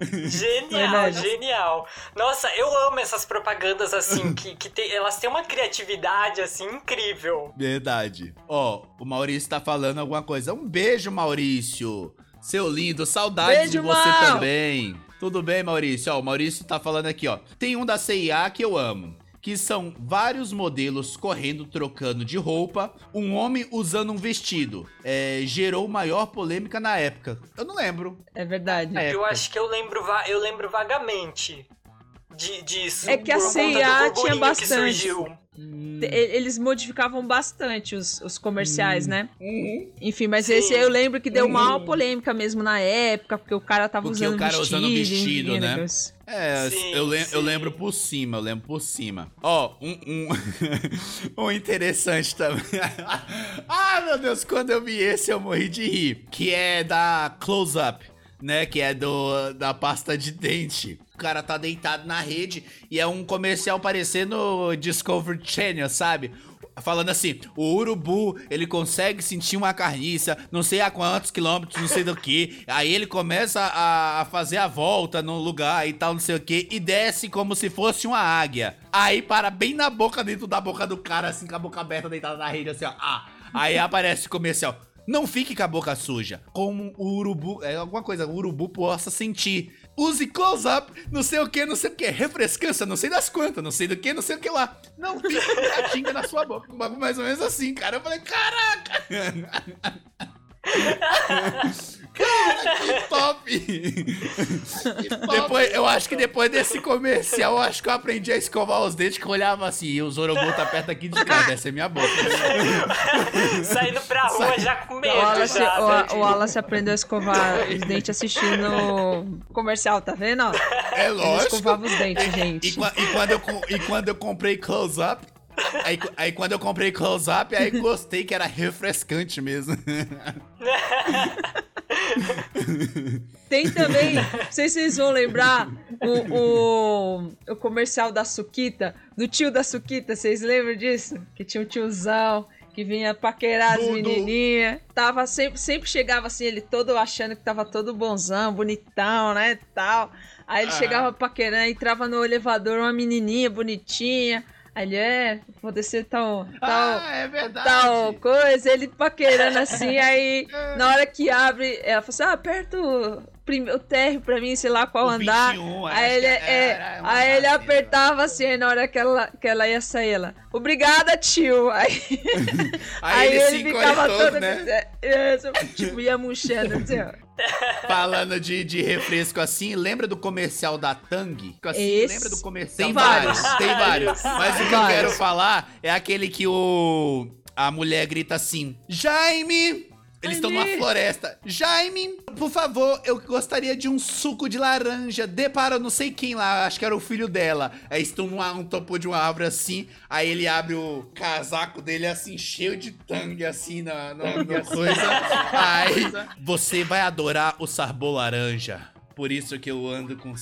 A: Genial, genial. Nossa, eu amo essas propagandas assim, que, que tem, elas têm uma criatividade assim incrível.
B: Verdade. Ó, o Maurício tá falando alguma coisa. Um beijo, Maurício. Seu lindo, saudades
C: Beijo,
B: de você
C: Mau.
B: também. Tudo bem, Maurício? Ó, o Maurício tá falando aqui, ó. Tem um da CIA que eu amo. Que são vários modelos correndo, trocando de roupa. Um homem usando um vestido. É, gerou maior polêmica na época. Eu não lembro.
C: É verdade.
A: Eu
B: época.
A: acho que eu lembro, eu lembro vagamente de, disso.
C: É que a
A: conta do
C: CIA tinha bastante. E- Eles modificavam bastante os, os comerciais, né? Enfim, mas
A: Sim.
C: esse eu lembro que deu uma polêmica mesmo na época, porque o cara tava
B: Porque
C: usando
B: o cara
C: vestido.
B: usando vestido, né?
C: negócio.
B: É,
A: Sim,
B: eu, lem- eu
A: sim.
B: lembro por cima, eu lembro por cima. Ó, um, um, um interessante também. ah, meu Deus, quando eu vi esse eu morri de rir. Que é da Close Up, né? Que é do, da pasta de dente. Cara tá deitado na rede e é um comercial parecendo Discovery Channel, sabe? Falando assim, o urubu, ele consegue sentir uma carniça, não sei a quantos quilômetros, não sei do que. Aí ele começa a, fazer a volta no lugar e tal, não sei o que, e desce como se fosse uma águia. Aí para bem na boca, dentro da boca do cara, assim, com a boca aberta, deitado na rede, assim, ó. Ah, aí aparece o comercial. Não fique com a boca suja. Como o urubu, é alguma coisa, o urubu possa sentir. Use close-up, não sei o que, não sei o que. Refrescância, não sei das quantas, não sei do que, não sei o que lá. Não com a tinga na sua boca. Bagulho mais ou menos assim, cara. Eu falei, caraca! Que top! depois, eu acho que depois desse comercial, eu acho que eu aprendi a escovar os dentes, que eu olhava assim, e o Zorobu tá perto aqui de trás, essa é minha boca.
A: Saindo pra rua já com medo.
C: O Wallace,
A: já,
C: o,
A: né?
C: o Wallace aprendeu a escovar os dentes assistindo o comercial, tá vendo?
B: É
C: Ele
B: lógico.
C: escovava os dentes,
B: E,
C: gente.
B: qua- e quando eu, e quando eu comprei close-up, aí, aí quando eu comprei close-up, aí gostei que era refrescante mesmo.
C: Tem também, não sei se vocês vão lembrar, o, o, o comercial da Suquita, do tio da Suquita, vocês lembram disso? Que tinha um tiozão que vinha paquerar as menininhas. Tava sempre, sempre chegava assim, ele todo achando que tava todo bonzão, bonitão, né, tal. Aí ele
B: Ah.
C: chegava paquerando, entrava no elevador uma menininha bonitinha. Ele, é, vou descer tal, tal,
B: ah, é verdade.
C: tal coisa, ele paquerando assim, aí na hora que abre, ela fala assim, ah, aperta o, o térreo pra mim, sei lá qual
B: O
C: andar.
B: 21,
C: aí ele, é,
B: era uma
C: aí ele
B: data,
C: apertava assim, aí na hora que ela, que ela ia sair, ela, obrigada, tio. Aí,
B: Aí ele se encolhe todo, né?
C: é, tipo, ia murchando, assim, ó.
B: Falando de, de refresco assim, lembra do comercial da Tang? Assim,
C: Esse-
B: lembra do comercial?
C: tem
B: da-
C: vários.
B: Tem vários. Mas o que eu
C: Vários.
B: quero falar é aquele que o a mulher grita assim: Jaime! Eles estão numa floresta. Jaime, por favor, eu gostaria de um suco de laranja. Dê para não sei quem lá, acho que era o filho dela. Aí estão numa, um topo de uma árvore assim. Aí ele abre o casaco dele assim, cheio de tangue assim na, na, na coisa. Aí você vai adorar o sabor laranja. Por isso que eu ando com.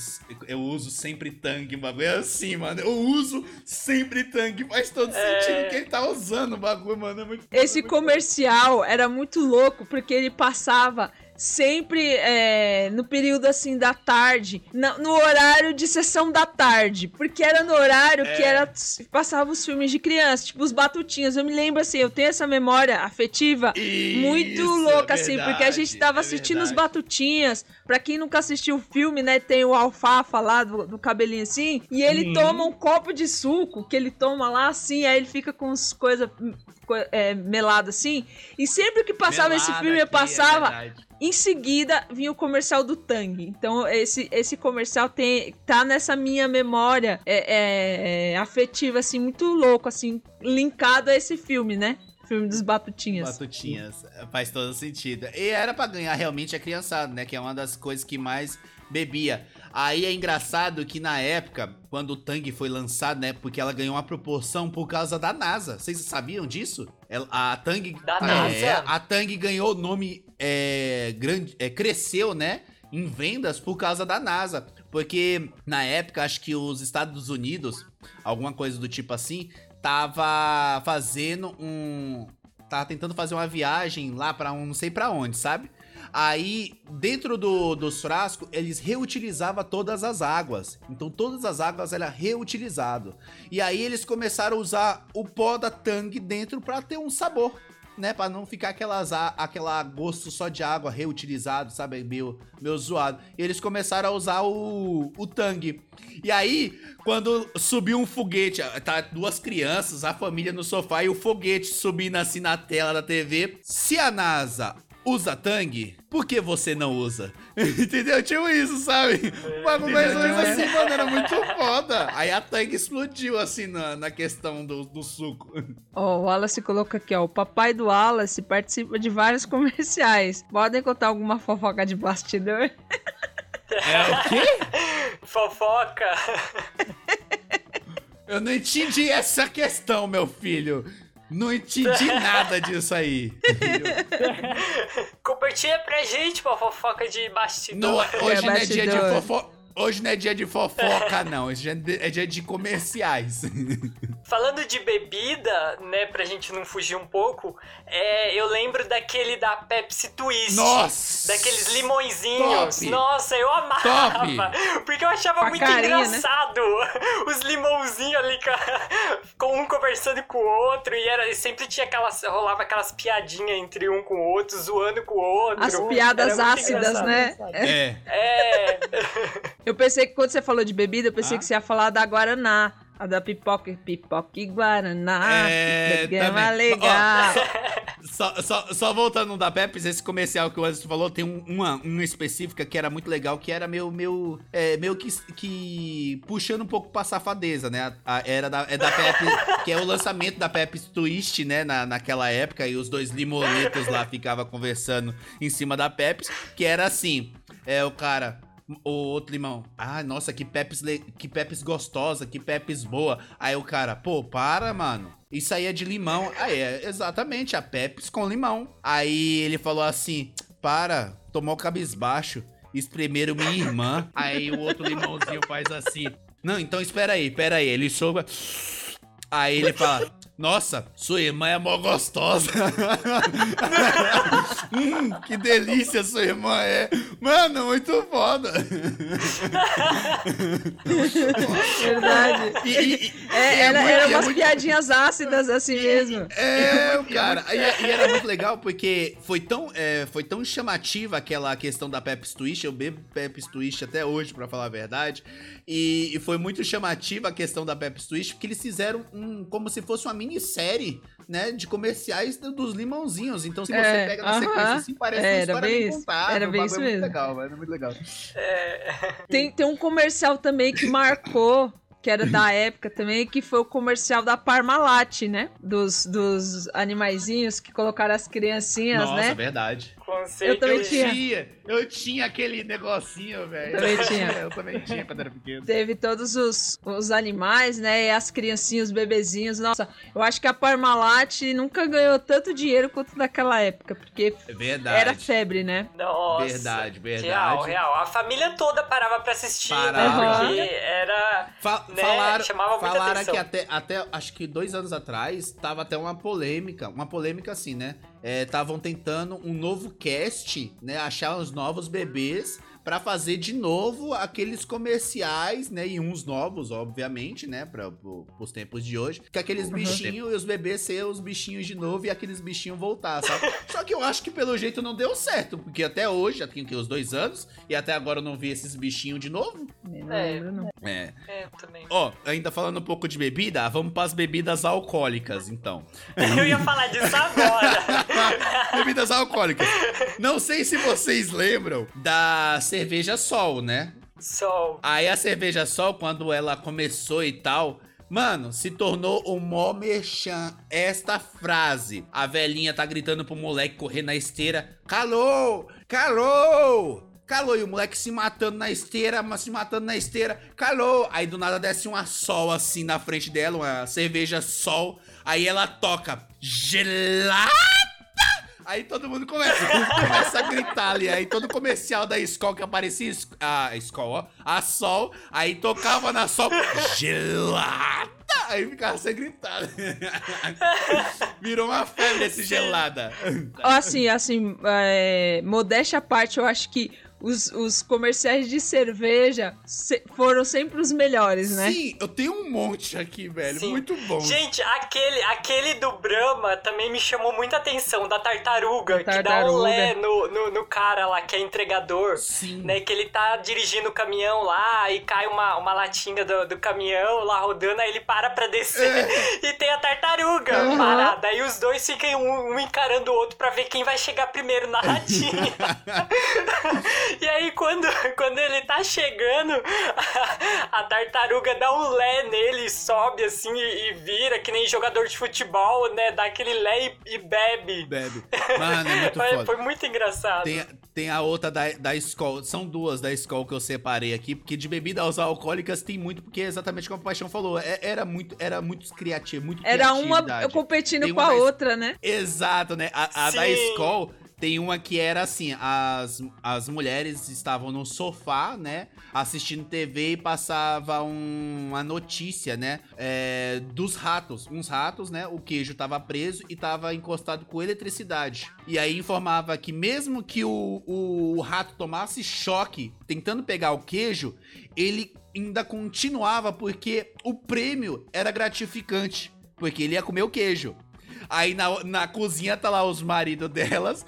B: Eu uso sempre tangue, bagulho. É assim, mano. Eu uso sempre tangue. Faz todo sentido que ele tá usando o bagulho, mano. É muito
C: Esse
B: muito
C: comercial era muito louco porque ele passava sempre é, no período assim da tarde, na- no horário de sessão da tarde, porque era no horário que
B: É.
C: era passava os filmes de criança, tipo os batutinhas. Eu me lembro assim, eu tenho essa memória afetiva muito
B: Isso,
C: louca
B: é
C: assim, porque a gente
B: verdade,
C: tava
B: é
C: assistindo os
B: verdade.
C: batutinhas. Pra quem nunca assistiu o filme, né, tem o alfafa lá do, do cabelinho assim, e ele toma um copo de suco que ele toma lá assim, aí ele fica com as coisas é, melado assim. E sempre que passava esse filme, eu
B: é
C: passava. Em seguida vinha o comercial do Tang. Então esse, esse comercial tem tá nessa minha memória é, é, é, afetiva assim muito louco assim linkado a esse filme, né? Filme dos Batutinhas.
B: Batutinhas. Faz todo sentido. E era pra ganhar realmente a criançada, né? Que é uma das coisas que mais bebia. Aí é engraçado que na época, quando o Tang foi lançado, né? Porque ela ganhou uma proporção por causa da NASA. Vocês sabiam disso? Ela- a Tang.
A: Da
B: é,
A: NASA?
B: A Tang ganhou o nome é, grande. É, cresceu, né? Em vendas por causa da NASA. Porque na época, acho que os Estados Unidos, alguma coisa do tipo assim, tava fazendo um. Tava tentando fazer uma viagem lá pra um não sei pra onde, sabe? Aí, dentro do, dos frascos, eles reutilizavam todas as águas. Então, todas as águas eram reutilizadas. E aí, eles começaram a usar o pó da Tang dentro pra ter um sabor, né? Pra não ficar aquelas, aquela gosto só de água reutilizado, sabe? Meio, meio zoado. E eles começaram a usar o, o Tang. E aí, quando subiu um foguete, tá duas crianças, a família no sofá e o foguete subindo assim na tela da TV. Se a NASA usa Tang, por que você não usa? Entendeu? Tipo isso, sabe? O bagulho mais ou menos assim, mano, era muito foda. Aí a Tang explodiu assim na, na questão do, do suco.
C: Ó, o Wallace colocou aqui, ó. O papai do Wallace participa de vários comerciais. Podem contar alguma fofoca de bastidor?
B: É o quê?
A: Fofoca.
B: Eu não entendi essa questão, meu filho. Não entendi nada disso aí.
A: Compartilha pra gente uma fofoca de
B: Não,
A: bastidor.
B: hoje não é dia de fofoca. Hoje não é dia de fofoca, não. Hoje é é dia de comerciais.
A: Falando de bebida, né, pra gente não fugir um pouco, é, eu lembro daquele da Pepsi Twist.
B: Nossa!
A: Daqueles limõezinhos.
B: Top!
A: Nossa, eu amava.
B: Top!
A: Porque eu achava muito
C: carinha, né?
A: engraçado. Os limãozinhos ali com, um conversando com o outro. E era, sempre tinha aquelas. rolava aquelas piadinhas entre um com o outro, zoando com o outro.
C: As piadas ácidas,
A: engraçado.
C: né?
B: É.
A: É.
C: Eu pensei que quando você falou de bebida, eu pensei
B: Ah.
C: que você ia falar da Guaraná. A da pipoca, pipoca e Guaraná.
B: É,
C: Programa
B: também.
C: legal.
B: Ó, só, só, só voltando no da Pepsi, esse comercial que o Anderson falou, tem um, uma, uma específica que era muito legal, que era meio, meio, é, meio que, que puxando um pouco pra safadeza, né? A, a- era da, é da Pepsi, que é o lançamento da Pepsi Twist, né? Na, naquela época, e os dois limonetos lá ficavam conversando em cima da Pepsi, que era assim, é o cara... O outro limão. Ah, nossa, que Pepsi, le- que Pepsi gostosa, que Pepsi boa. Aí o cara, pô, para, mano. Isso aí é de limão. Aí é exatamente a Pepsi com limão. Aí ele falou assim: para, tomou cabisbaixo. Espremeram minha irmã. Aí o outro limãozinho faz assim. Não, então espera aí, espera aí. Ele soube. Aí ele fala: Nossa, sua irmã é mó gostosa. hum, que delícia sua irmã é. Mano, muito foda.
C: Verdade.
B: E- e- e-
C: É,
B: e
C: era,
B: muito-
C: era
B: é
C: umas
B: muito-
C: piadinhas ácidas assim mesmo.
B: É, cara. E, e era muito legal porque foi tão, é, foi tão chamativa aquela questão da Pepsi Twist. Eu bebo Pepsi Twist até hoje, pra falar a verdade. E, e foi muito chamativa a questão da Pepsi Twist porque eles fizeram um, como se fosse uma minissérie, né, de comerciais do- dos limãozinhos. Então, se você
C: É,
B: pega na
C: aham.
B: sequência assim, parece
C: É,
B: uma
C: era
B: história
C: bem
B: bem
C: isso.
B: contada.
C: Era bem
B: bagulho
C: isso
B: é muito
C: mesmo.
B: legal, mano. É muito legal.
C: Tem, tem um comercial também que marcou, que era da época também, que foi o comercial da Parmalat, né? Dos, dos animaizinhos que colocaram as criancinhas,
B: Nossa,
C: né?
B: verdade.
A: Conceito
C: Eu também
A: de-
C: tinha.
B: eu tinha aquele negocinho, velho.
C: Também tinha.
B: Eu também tinha quando era pequeno.
C: Teve todos os, os animais, né? E as criancinhas, os bebezinhos. Nossa, eu acho que a Parmalat nunca ganhou tanto dinheiro quanto naquela época, porque
B: É verdade.
C: era febre, né?
A: Nossa.
B: Verdade, verdade.
A: Real, real. A família toda parava pra assistir,
B: Parava.
A: né? Porque era.
B: Fa
A: né,
B: falaram
A: chamava muita
B: falaram
A: atenção.
B: que até, até, acho que dois anos atrás, tava até uma polêmica, uma polêmica assim, né? Estavam tentando um novo cast, né? Achar os novos bebês pra fazer de novo aqueles comerciais, né? E uns novos, obviamente, né? Para os tempos de hoje. Que aqueles bichinhos e os bebês ser os bichinhos de novo e aqueles bichinhos voltar, sabe? Só que eu acho que pelo jeito não deu certo, porque até hoje, já tem o quê? Os dois anos, e até agora eu não vi esses bichinhos de novo.
C: Não
A: É.
C: lembro, não.
B: É.
A: É, também.
B: Ó, ainda falando um pouco de bebida, vamos para as bebidas alcoólicas, então.
A: Eu ia falar disso agora.
B: bebidas alcoólicas. Não sei se vocês lembram da cerveja Sol, né?
A: Sol.
B: Aí a cerveja Sol, quando ela começou e tal, mano, se tornou o mó merchan. Esta frase. A velhinha tá gritando pro moleque correr na esteira. Calou! Calou! Calou, e o moleque se matando na esteira, mas se matando na esteira, calou. Aí do nada desce uma sol assim na frente dela, uma cerveja sol. Aí ela toca gelada. Aí todo mundo começa, começa a gritar ali. Aí todo comercial da Skol que aparecia, a Skol, ó, a Sol, aí tocava na Sol, gelada. Aí ficava sem gritar. Virou uma febre esse gelada.
C: Assim, assim, é, modéstia à parte, eu acho que os, os comerciais de cerveja se- foram sempre os melhores, né?
B: Sim, eu tenho um monte aqui, velho.
A: Sim.
B: Muito bom.
A: Gente, aquele, aquele do Brahma também me chamou muita atenção, da tartaruga,
C: Da
A: que dá um
C: tartaruga.
A: lé no, no, no cara lá, que é entregador.
B: Sim.
A: Né, que ele tá dirigindo o caminhão lá e cai uma, uma latinha do, do caminhão lá rodando, aí ele para pra descer e tem a tartaruga
C: Uhum.
A: parada. Aí os dois ficam um, um encarando o outro pra ver quem vai chegar primeiro na latinha. e aí quando, quando ele tá chegando, a, a tartaruga dá um lé nele, sobe assim e, e vira, que nem jogador de futebol, né? Dá aquele lé e, e bebe.
B: Bebe. Mano, é muito
A: Foi,
B: foda.
A: foi muito engraçado.
B: Tem, tem a outra da, da Skol. São duas da Skol que eu separei aqui, porque de bebidas alcoólicas tem muito, porque é exatamente como a Paixão falou. é- era muito, era muito criativo, muito
C: Era uma competindo
B: Tem
C: com
B: uma
C: a
B: da-
C: outra, né?
B: Exato, né? A, a da
A: Sim.
B: Tem uma que era assim: as, as mulheres estavam no sofá, né? Assistindo TV e passava um- uma notícia, né? é, dos ratos. Uns ratos, né? O queijo tava preso e tava encostado com eletricidade. E aí informava que mesmo que o, o, o rato tomasse choque tentando pegar o queijo, ele ainda continuava porque o prêmio era gratificante. Porque ele ia comer o queijo. Aí na, na cozinha tá lá os maridos delas.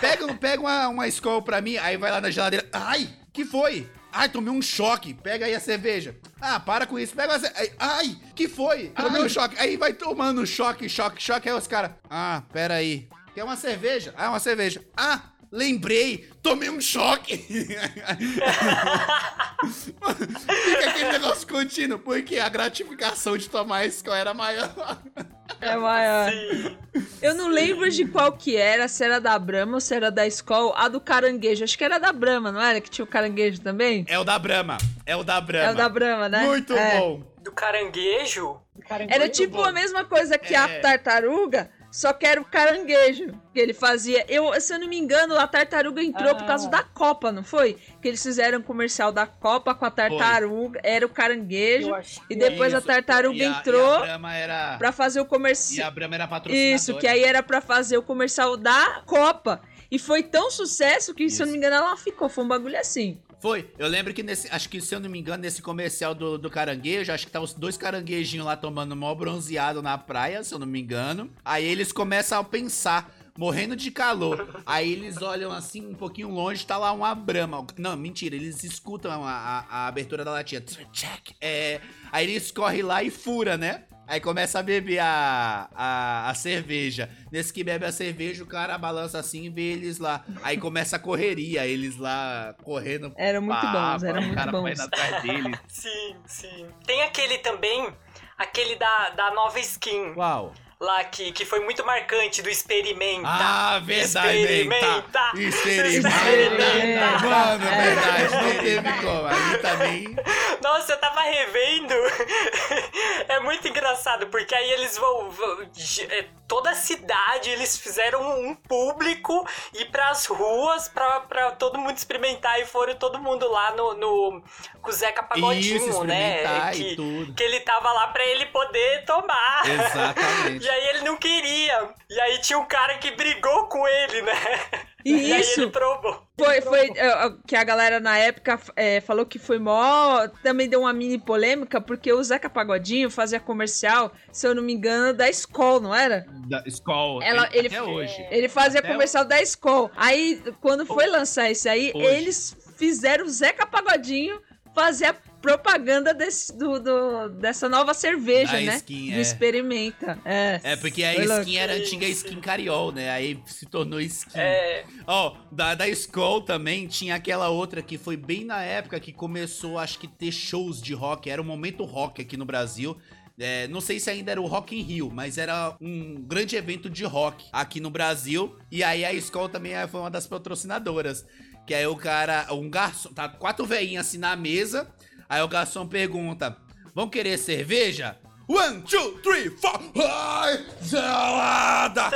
B: Pega, pega uma, uma escola pra mim, aí vai lá na geladeira. Ai, que foi? Ai, tomei um choque. Pega aí a cerveja. Ah, para com isso. Pega a ce- Ai, ai, que foi? Tomei um choque. Aí vai tomando choque, choque, choque. Aí os caras. Ah, pera aí. quer uma cerveja? Ah, uma cerveja. Ah, lembrei, tomei um choque. Fica aquele negócio contínuo, porque a gratificação de tomar a Skol era maior.
C: É maior.
A: Sim.
C: Eu não lembro de qual que era, se era da Brahma ou se era da Skol. A do caranguejo, acho que era da Brahma, não era? Que tinha o caranguejo também?
B: É o da Brahma, é o da Brahma.
C: É o da Brahma, né?
B: Muito
C: É.
B: bom.
A: Do caranguejo?
C: Era tipo a mesma coisa que a
B: É.
C: tartaruga, só que era o caranguejo que ele fazia. Eu, se eu não me engano, a tartaruga entrou por causa da Copa, não foi? Que eles fizeram um comercial da Copa com a tartaruga, era o caranguejo, e depois a
B: Isso.
C: tartaruga
B: E a-
C: entrou
B: E a Brahma era,
C: pra fazer o
B: e
C: comercial.
B: a Brahma era patrocinadora.
C: Isso, que aí era pra fazer o comercial da Copa. E foi tão sucesso que, se eu não me engano, ela ficou. Foi um bagulho assim.
B: Foi. Eu lembro que nesse. Acho que, se eu não me engano, nesse comercial do, do caranguejo, acho que tava os dois caranguejinhos lá tomando mó bronzeado na praia, se eu não me engano. Aí eles começam a pensar. Morrendo de calor. Aí eles olham assim, um pouquinho longe, tá lá uma brama. Não, mentira, eles escutam a, a- a abertura da latinha. É, aí eles correm lá e fura, né? Aí começa a beber a, a, a cerveja. Nesse que bebe a cerveja, o cara balança assim e vê eles lá. Aí começa a correria, eles lá correndo.
C: Eram muito
B: pá,
C: bons, eram
B: o
C: muito
B: cara
C: bons.
B: atrás deles.
A: Sim, sim. Tem aquele também, aquele da, da nova skin.
B: Uau.
A: Lá que, que foi muito marcante do experimenta.
B: Ah, verdade,
A: Experimenta.
B: Experimenta.
C: Experimenta.
B: Mano,
C: É.
B: verdade, não teve como. Ali também.
A: Nossa, eu tava revendo. é muito engraçado, porque aí eles vão. é, toda a cidade, eles fizeram um público ir pras ruas pra, pra todo mundo experimentar. E foram todo mundo lá no. no com o Zeca Pagodinho,
B: Isso,
A: né?
B: e
A: Que, que ele tava lá pra ele poder tomar.
B: Exatamente.
A: E aí ele não queria. E aí tinha um cara que brigou com ele, né? E aí
C: Isso.
A: ele provou.
C: Foi, foi é, que a galera na época é, falou que foi mó. Também deu uma mini polêmica, porque o Zeca Pagodinho fazia comercial, se eu não me engano, da Skol, não era?
B: Da Skol.
C: Ela- ele-
B: até hoje.
C: Ele fazia
B: Até
C: comercial da Skol. Aí, quando foi lançar esse aí,
B: Hoje.
C: eles fizeram o Zeca Pagodinho fazer a propaganda desse, do, do- dessa nova cerveja,
B: Da
C: né?
B: skin,
C: do
B: é.
C: Experimenta. É,
B: É, porque a
C: Foi louco.
B: skin era a antiga skin cariol, né? Aí se tornou skin.
A: É.
B: Ó, da, da Skol também tinha aquela outra que foi bem na época que começou, acho que, ter shows de rock. Era o momento rock aqui no Brasil. É, não sei se ainda era o Rock in Rio, mas era um grande evento de rock aqui no Brasil. E aí a Skol também foi uma das patrocinadoras. Que aí o cara, um garçom, tá quatro veinhas assim na mesa. Aí o garçom pergunta: Vão querer cerveja? One, two, three, four. Ai, gelada!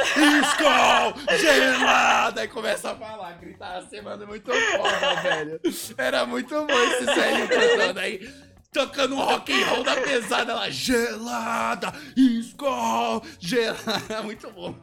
B: Skol! Gelada! Aí começa a falar, gritar assim, mano, muito foda, velho. Era muito bom esse velho cantando aí. Tocando um rock and roll da pesada lá, gelada, Skol, gelada, muito bom.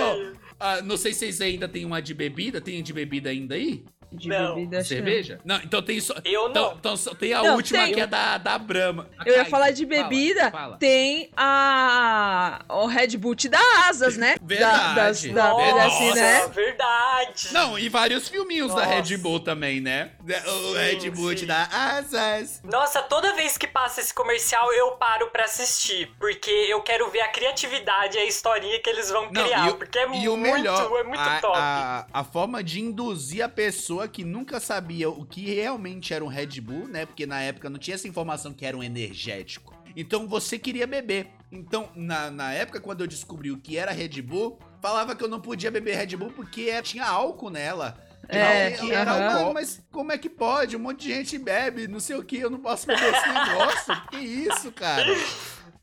B: Ó, ah, não sei se vocês ainda tem uma de bebida, tem de bebida ainda aí?
C: De
A: Não.
C: bebida, que não.
B: Cerveja? Não, então tem só.
A: Eu
B: Então,
A: não.
B: então só tem a
C: Não,
B: última
C: tem.
B: que é da, da Brahma. A
C: Eu ia
B: Kaiser.
C: falar de
B: Fala,
C: bebida,
B: fala.
C: tem a o Red Bull te dá asas, né?
B: Verdade,
C: Da, das, da,
B: verdade.
C: assim, né?
A: verdade.
B: Não, e vários filminhos da
A: Nossa.
B: Red Bull também, né? O Red Bull te dá asas.
A: Nossa, toda vez que passa esse comercial eu paro pra assistir, porque eu quero ver a criatividade e a historinha que eles vão criar,
B: e, o-
A: porque é
B: e
A: muito,
B: o melhor,
A: é muito
B: a,
A: top.
B: A, a forma de induzir a pessoa que nunca sabia o que realmente era um Red Bull, né? Porque na época não tinha essa informação que era um energético. Então você queria beber. Então, na, na época, quando eu descobri o que era Red Bull, falava que eu não podia beber Red Bull porque é- tinha álcool nela.
C: É,
B: que era álcool. mas como é que pode? Um monte de gente bebe, não sei o que, eu não posso beber esse negócio. que isso, cara?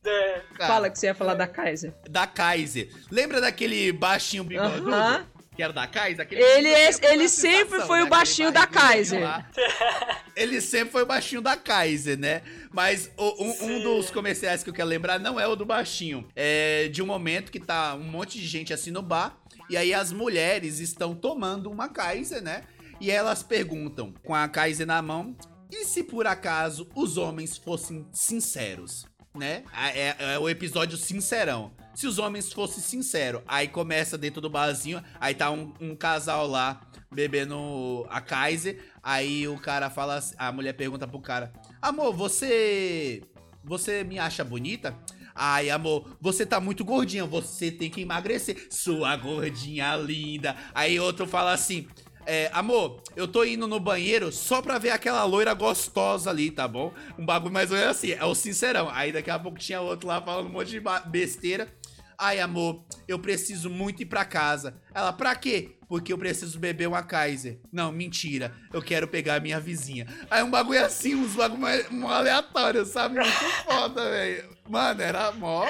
A: É.
B: Cara,
C: Fala que você ia falar da Kaiser.
B: da Kaiser. Lembra daquele baixinho bigodudo?
C: Aham.
B: Que era da Kaiser? Aquele
C: Ele, é, ele sempre foi
B: né?
C: o baixinho
B: Aquele
C: da Kaiser.
B: Ele sempre foi o baixinho da Kaiser, né? Mas o- um, um dos comerciais que eu quero lembrar não é o do baixinho. É de um momento que tá um monte de gente assim no bar. E aí as mulheres estão tomando uma Kaiser, né? E elas perguntam, com a Kaiser na mão, e se por acaso os homens fossem sinceros? Né? É, é o episódio sincerão. Se os homens fossem sinceros, aí começa dentro do barzinho, aí tá um, um casal lá bebendo a Kaiser, aí o cara fala, a mulher pergunta pro cara: "Amor, você você me acha bonita?" Ai, amor, você tá muito gordinha, você tem que emagrecer. Sua gordinha linda. Aí outro fala assim. É, amor, eu tô indo no banheiro só pra ver aquela loira gostosa ali, tá bom? Um bagulho mais ou menos assim, é o sincerão. Aí daqui a pouco tinha outro lá falando um monte de besteira. Ai, amor, eu preciso muito ir pra casa. Ela, pra quê? Porque eu preciso beber uma Kaiser. Não, mentira. Eu quero pegar a minha vizinha. Aí um bagulho assim, uns bagulho mais- um aleatório, sabe? Muito foda, velho. Mano, era mó.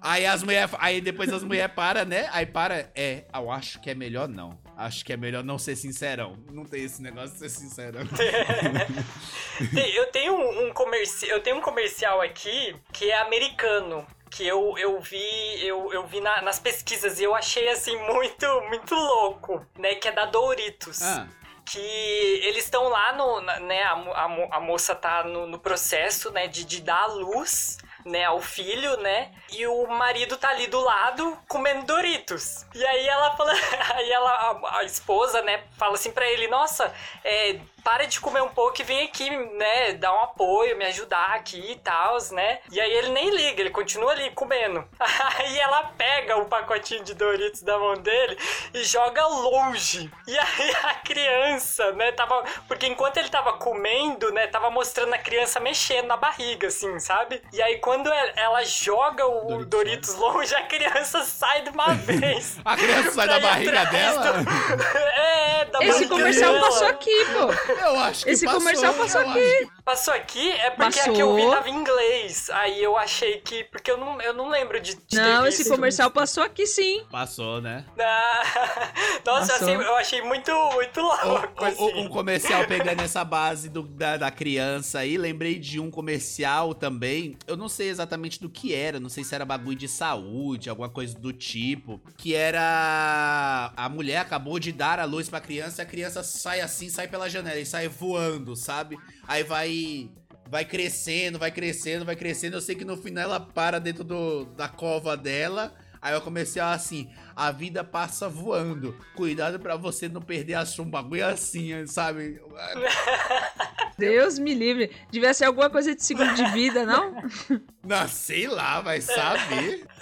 B: Aí as mulheres. Aí depois as mulheres param, né? Aí para. É, eu acho que é melhor não. Acho que é melhor não ser sincerão. Não tem esse negócio de ser sincerão.
A: Eu tenho um, comercial, eu tenho um comercial aqui que é americano. Que eu, eu vi, eu, eu vi na- nas pesquisas e eu achei assim muito, muito louco, né? Que é da Doritos.
B: Ah.
A: que eles estão lá no, né, a, a, a moça tá no, no processo, né, de, de dar a luz, né, ao filho, né, e o marido tá ali do lado comendo Doritos. E aí ela fala, aí ela, a, a esposa, né, fala assim pra ele, nossa, é, para de comer um pouco e vem aqui, né, dar um apoio, me ajudar aqui e tal, né. E aí ele nem liga, ele continua ali comendo. Aí ela pega o pacotinho de Doritos da mão dele e joga longe. E aí a criança, né, tava. Porque enquanto ele tava comendo, né, tava mostrando a criança mexendo na barriga, assim, sabe? E aí quando ela, joga o Doritos, longe, a criança sai de uma vez.
B: A criança sai da barriga dela?
A: do- É, da
C: Esse
A: barriga
C: comercial
A: dela.
C: passou aqui, pô.
B: Eu acho que
C: Esse
B: passou,
C: comercial passou aqui.
B: que-
A: Passou aqui é porque
C: Passou.
A: a que eu vi tava em inglês. Aí eu achei que. Porque eu não, eu não lembro de, de ter
C: Não, esse
A: visto.
C: comercial passou aqui sim.
B: Passou, né?
A: Ah, Nossa, eu
C: Passou.
A: achei, eu achei muito, muito louco,
B: o-
A: assim.
B: o- um comercial pegando essa base do- da, da criança aí, lembrei de um comercial também. Eu não sei exatamente do que era, não sei se era bagulho de saúde, alguma coisa do tipo. Que era. A mulher acabou de dar a luz pra criança e a criança sai assim, sai pela janela e sai voando, sabe? Aí vai. Vai crescendo, vai crescendo, vai crescendo. Eu sei que no final ela para dentro do, da cova dela. Aí eu comecei a assim, a vida passa voando. Cuidado pra você não perder a sua um bagulho assim, sabe?
C: Deus me livre. Devia ser alguma coisa de seguro de vida, não?
B: Não, sei lá, vai saber.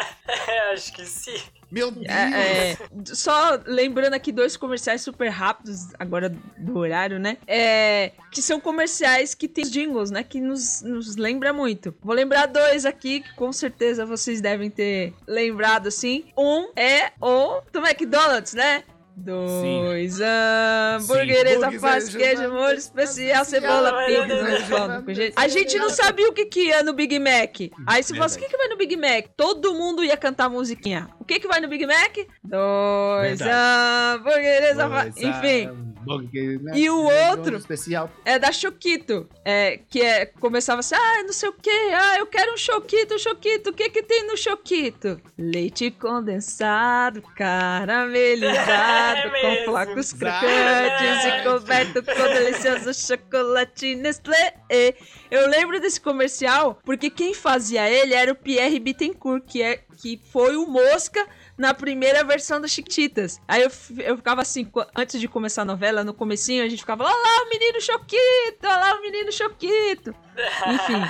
A: É, acho que sim.
B: Meu Deus!
C: É, é, só lembrando aqui dois comerciais super rápidos, agora do horário, né? É, que são comerciais que tem jingles, né? Que nos, nos lembra muito. Vou lembrar dois aqui que com certeza vocês devem ter lembrado, assim. Um é o do McDonald's, né? Dois hambúrgueres,
B: Sim.
C: alface, queijo, molho especial, cebola, jeito. A gente não sabia o que que ia no Big Mac. Aí se fosse, o que que vai no Big Mac? Todo mundo ia cantar a musiquinha. O que que vai no Big Mac? Dois hambúrgueres, alface... Enfim, E o outro?
B: Especial.
C: é da Choquito. É, que é, começava assim, ah, não sei o que, ah, eu quero um Choquito, um Choquito, o que que tem no Choquito? Leite condensado, caramelizado,
A: É
C: com flocos crocantes e coberto com delicioso chocolate Nestlé. Eu lembro desse comercial porque quem fazia ele era o Pierre Bittencourt, que, é, que foi o Mosca na primeira versão do Chiquititas. Aí eu, eu ficava assim, antes de começar a novela, no comecinho, a gente ficava, olha lá o menino Choquito, olha lá o menino Choquito. Enfim,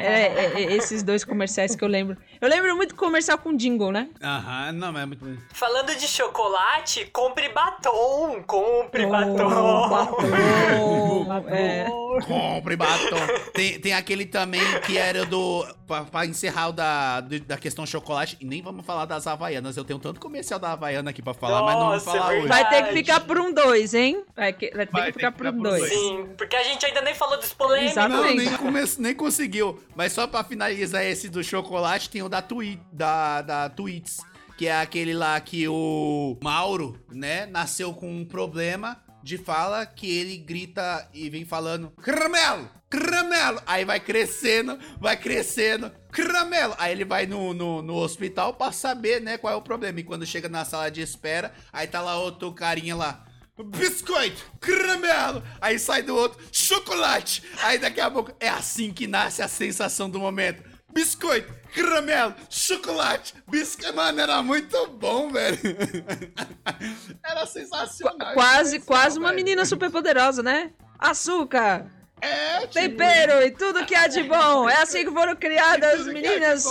C: é, é- é esses dois comerciais que eu lembro. Eu lembro muito do comercial com jingle, né?
B: Aham, não, mas é muito.
A: Falando de chocolate, compre batom. Compre
C: Oh,
A: batom.
C: batom, é.
B: Compre batom. Tem, tem aquele também que era do. Pra, pra encerrar o da, do- da questão chocolate. E nem vamos falar das Havaianas. Eu tenho tanto comercial da Havaiana aqui pra falar, mas não vamos
A: Nossa, é
B: falar hoje.
C: Vai ter que ficar por um dois, hein? Vai, que- vai ter
B: Vai
C: que
B: ter
C: ficar
B: que
C: por
B: ficar
C: um dois.
B: dois.
A: Sim, porque a gente ainda nem falou dos polêmicos.
C: Exato.
B: Não,
C: Exatamente.
B: nem, come- nem conseguiu. Mas só pra finalizar esse do chocolate, tem o da, twi da, da Tweets. Que é aquele lá que o Mauro, né, nasceu com um problema de fala que ele grita e vem falando Caramelo! Caramelo! Aí vai crescendo, vai crescendo, caramelo! Aí ele vai no, no, no hospital pra saber, né, qual é o problema. E quando chega na sala de espera, aí tá lá outro carinha lá. Biscoito, caramelo, aí sai do outro, chocolate. Aí daqui a pouco é assim que nasce a sensação do momento. Biscoito, caramelo, chocolate, biscoito. Mano, era muito bom, velho. Era sensacional.
C: Quase, quase uma
B: velho.
C: menina super poderosa, né? Açúcar!
B: É,
C: tempero e tudo que há de bom. É assim que foram criadas as meninas.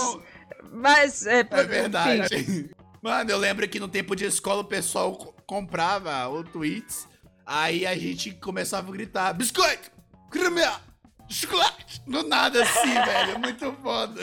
C: Mas é,
B: É verdade.
C: enfim.
B: Mano, eu lembro que no tempo de escola o pessoal comprava o tweets, aí a gente começava a gritar: biscoito, creme, chocolate. Do nada assim, velho. Muito foda.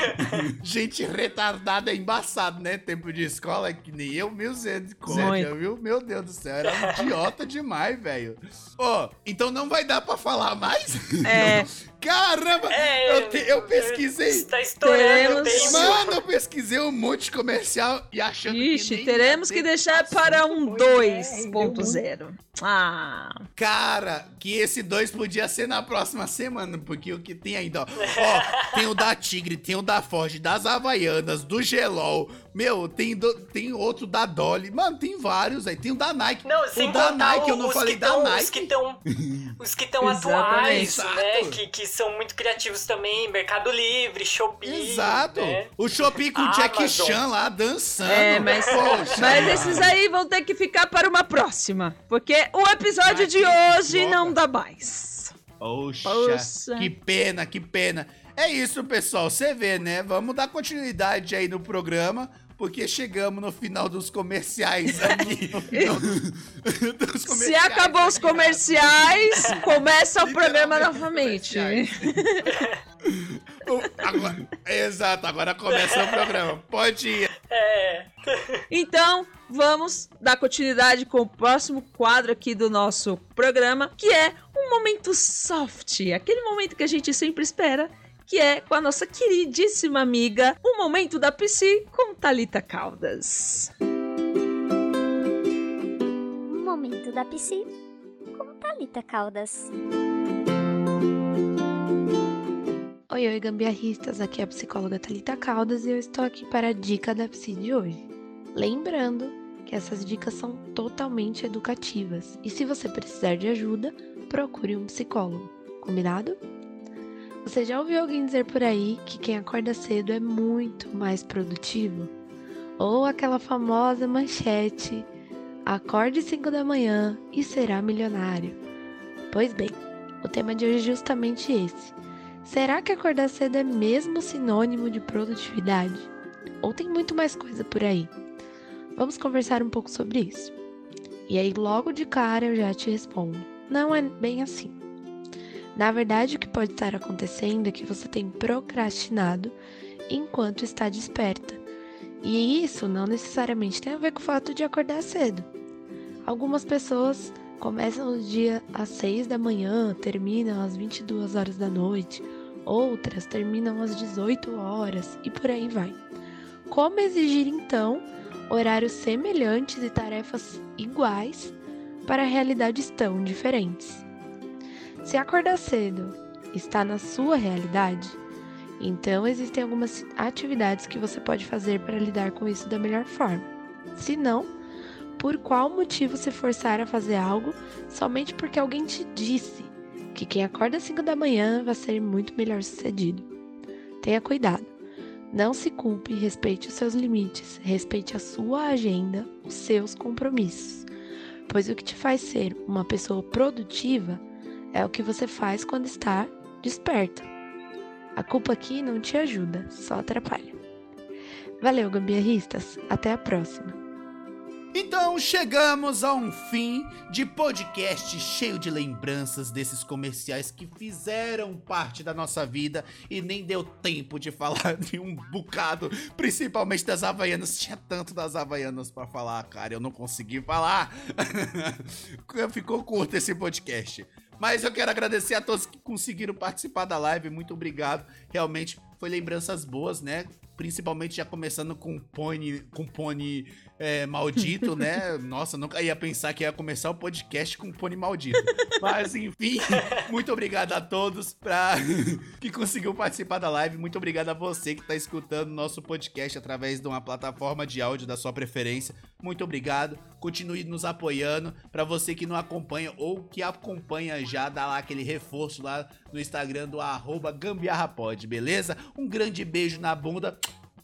B: gente retardada é embaçado, né? Tempo de escola, que nem eu, misericórdia,
C: Muito.
B: viu? Meu Deus do céu, era um idiota demais, velho. Ó, então não vai dar pra falar mais?
C: É.
B: Caramba,
A: É,
B: eu, te- eu pesquisei.
A: Está estourando
C: Teremos-
A: tempo.
B: Mano, eu pesquisei um monte de comercial e achando que
C: Ixi,
B: nem
C: teremos que deixar para um
B: Pois é,
C: 2.0. Ah,
B: Cara, que esse 2 podia ser na próxima semana, porque o que tem ainda, ó. Ó, tem o da Tigre, tem o da Ford, das Havaianas, do Gelol. Meu, tem, do- tem outro da Dolly. Mano, tem vários aí. Tem o da Nike.
A: Não,
B: o
A: sem
B: da
A: contar
B: Nike, eu
A: o-
B: não falei
A: que
B: da
A: tão,
B: Nike.
A: Os que estão os que tão
C: Exatamente.
A: atuais, né? Que, que são muito criativos também. Mercado Livre, Shopee.
B: Exato.
A: né?
B: O Shopee com o Jack. Chan lá dançando.
C: é, mas,
B: Poxa,
C: mas esses aí vão ter que ficar para uma próxima. Porque o episódio de hoje não dá mais.
B: Poxa,
C: Poxa.
B: que pena, que pena. É isso, pessoal. Você vê, né? Vamos dar continuidade aí no programa, porque chegamos no final dos comerciais aqui. dos
C: Se
B: comerciais
C: acabou os comerciais, começa o programa novamente.
B: Agora- exato, agora começa o programa. Pode ir.
A: É.
C: Então, vamos dar continuidade com o próximo quadro aqui do nosso programa, que é um momento soft, aquele momento que a gente sempre espera, que é com a nossa queridíssima amiga, o momento da PC com Talita Caldas.
D: Momento da Psi com Thalita Caldas.
E: Oi, oi, gambiarristas! Aqui é a psicóloga Thalita Caldas e eu estou aqui para a dica da Psi de hoje. Lembrando que essas dicas são totalmente educativas e se você precisar de ajuda, procure um psicólogo, combinado? Você já ouviu alguém dizer por aí que quem acorda cedo é muito mais produtivo? Ou aquela famosa manchete: acorde 5 da manhã e será milionário? Pois bem, o tema de hoje é justamente esse. Será que acordar cedo é mesmo sinônimo de produtividade? Ou tem muito mais coisa por aí? Vamos conversar um pouco sobre isso. E aí, logo de cara, eu já te respondo: não é bem assim. Na verdade, o que pode estar acontecendo é que você tem procrastinado enquanto está desperta. E isso não necessariamente tem a ver com o fato de acordar cedo. Algumas pessoas começam o dia às 6 da manhã, terminam às 22 horas da noite, outras terminam às 18 horas e por aí vai. Como exigir então horários semelhantes e tarefas iguais para realidades tão diferentes? Se acordar cedo está na sua realidade, então existem algumas atividades que você pode fazer para lidar com isso da melhor forma. Se não, por qual motivo se forçar a fazer algo somente porque alguém te disse que quem acorda às 5 da manhã vai ser muito melhor sucedido? Tenha cuidado. Não se culpe, respeite os seus limites, respeite a sua agenda, os seus compromissos. Pois o que te faz ser uma pessoa produtiva é o que você faz quando está desperta. A culpa aqui não te ajuda, só atrapalha. Valeu, gambiarristas. Até a próxima.
B: Então chegamos a um fim de podcast cheio de lembranças desses comerciais que fizeram parte da nossa vida e nem deu tempo de falar de um bocado, principalmente das Havaianas. Tinha tanto das Havaianas pra falar, cara, eu não consegui falar. Ficou curto esse podcast. Mas eu quero agradecer a todos que conseguiram participar da live. Muito obrigado. Realmente foi lembranças boas, né? Principalmente já começando com pônei, com pônei é, maldito, né? Nossa, nunca ia pensar que ia começar o podcast com pônei maldito. Mas enfim, muito obrigado a todos pra... que conseguiu participar da live. Muito obrigado a você que tá escutando nosso podcast através de uma plataforma de áudio da sua preferência. Muito obrigado. Continue nos apoiando. Pra você que não acompanha ou que acompanha já, dá lá aquele reforço lá no Instagram do arroba gambiarrapod, beleza? Um grande beijo na bunda.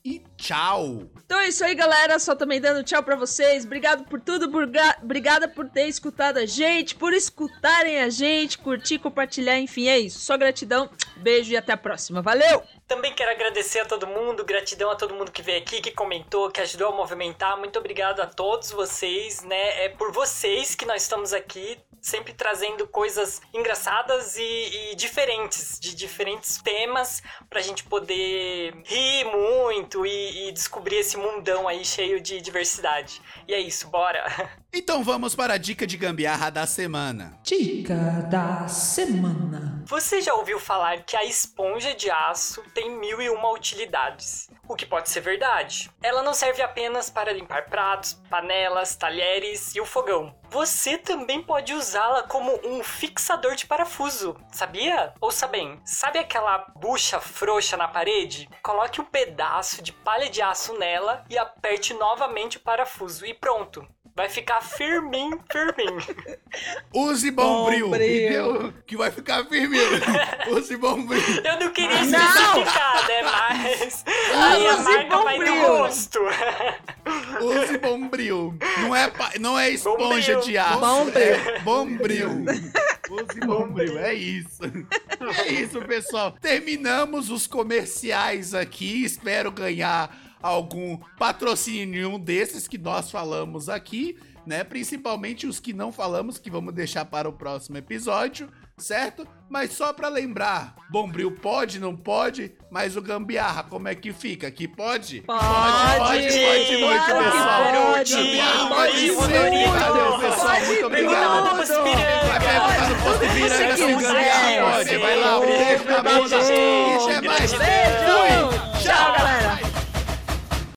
B: E tchau.
C: Então é isso aí, galera. Só também dando tchau pra vocês. Obrigado por tudo. burga- Obrigada por ter escutado a gente, por escutarem a gente, curtir, compartilhar. Enfim, é isso. Só gratidão. Beijo e até a próxima. Valeu!
A: Também quero agradecer a todo mundo, gratidão a todo mundo que veio aqui, que comentou, que ajudou a movimentar. Muito obrigado a todos vocês, né? É por vocês que nós estamos aqui, sempre trazendo coisas engraçadas e, e diferentes, de diferentes temas, pra gente poder rir muito e, e descobrir esse mundão aí cheio de diversidade. E é isso, bora!
B: Então vamos para a dica de gambiarra da semana.
F: Dica da semana.
A: Você já ouviu falar que a esponja de aço tem mil e uma utilidades? O que pode ser verdade. Ela não serve apenas para limpar pratos, panelas, talheres e o fogão. Você também pode usá-la como um fixador de parafuso, sabia? Ouça bem, sabe aquela bucha frouxa na parede? Coloque um pedaço de palha de aço nela e aperte novamente o parafuso e pronto. Vai ficar firminho, firminho.
B: Use Bombril,
C: Bombril.
B: entendeu? Que vai ficar firme. Use Bombril.
A: Eu não queria
C: Não!
A: especificar, né? Mas aí a
C: Use
A: marca vai do
C: Bombril.
A: gosto.
B: Use Bombril. Não é, pa- não é esponja
A: Bombril.
B: de aço.
C: Bombril.
B: É Bombril. Use Bombril. É isso. É isso, pessoal. Terminamos os comerciais aqui. Espero ganhar algum patrocínio em um desses que nós falamos aqui, né? Principalmente os que não falamos, que vamos deixar para o próximo episódio, certo? Mas só pra lembrar, Bombril pode, não pode, mas o Gambiarra, como é que fica? Que pode?
C: Pode,
B: pode, pode muito,
C: claro
B: pessoal.
C: pode.
B: Gambiarra
C: Pode
B: pode
C: tudo.
B: ser. Valeu, pessoal.
C: Pode
B: Muito obrigado. Vai perguntar no posto
C: Tudo que
B: Piranga
C: você
B: se o Gambiarra pode. Vai lá, um beijo na bunda. E até mais. Fui.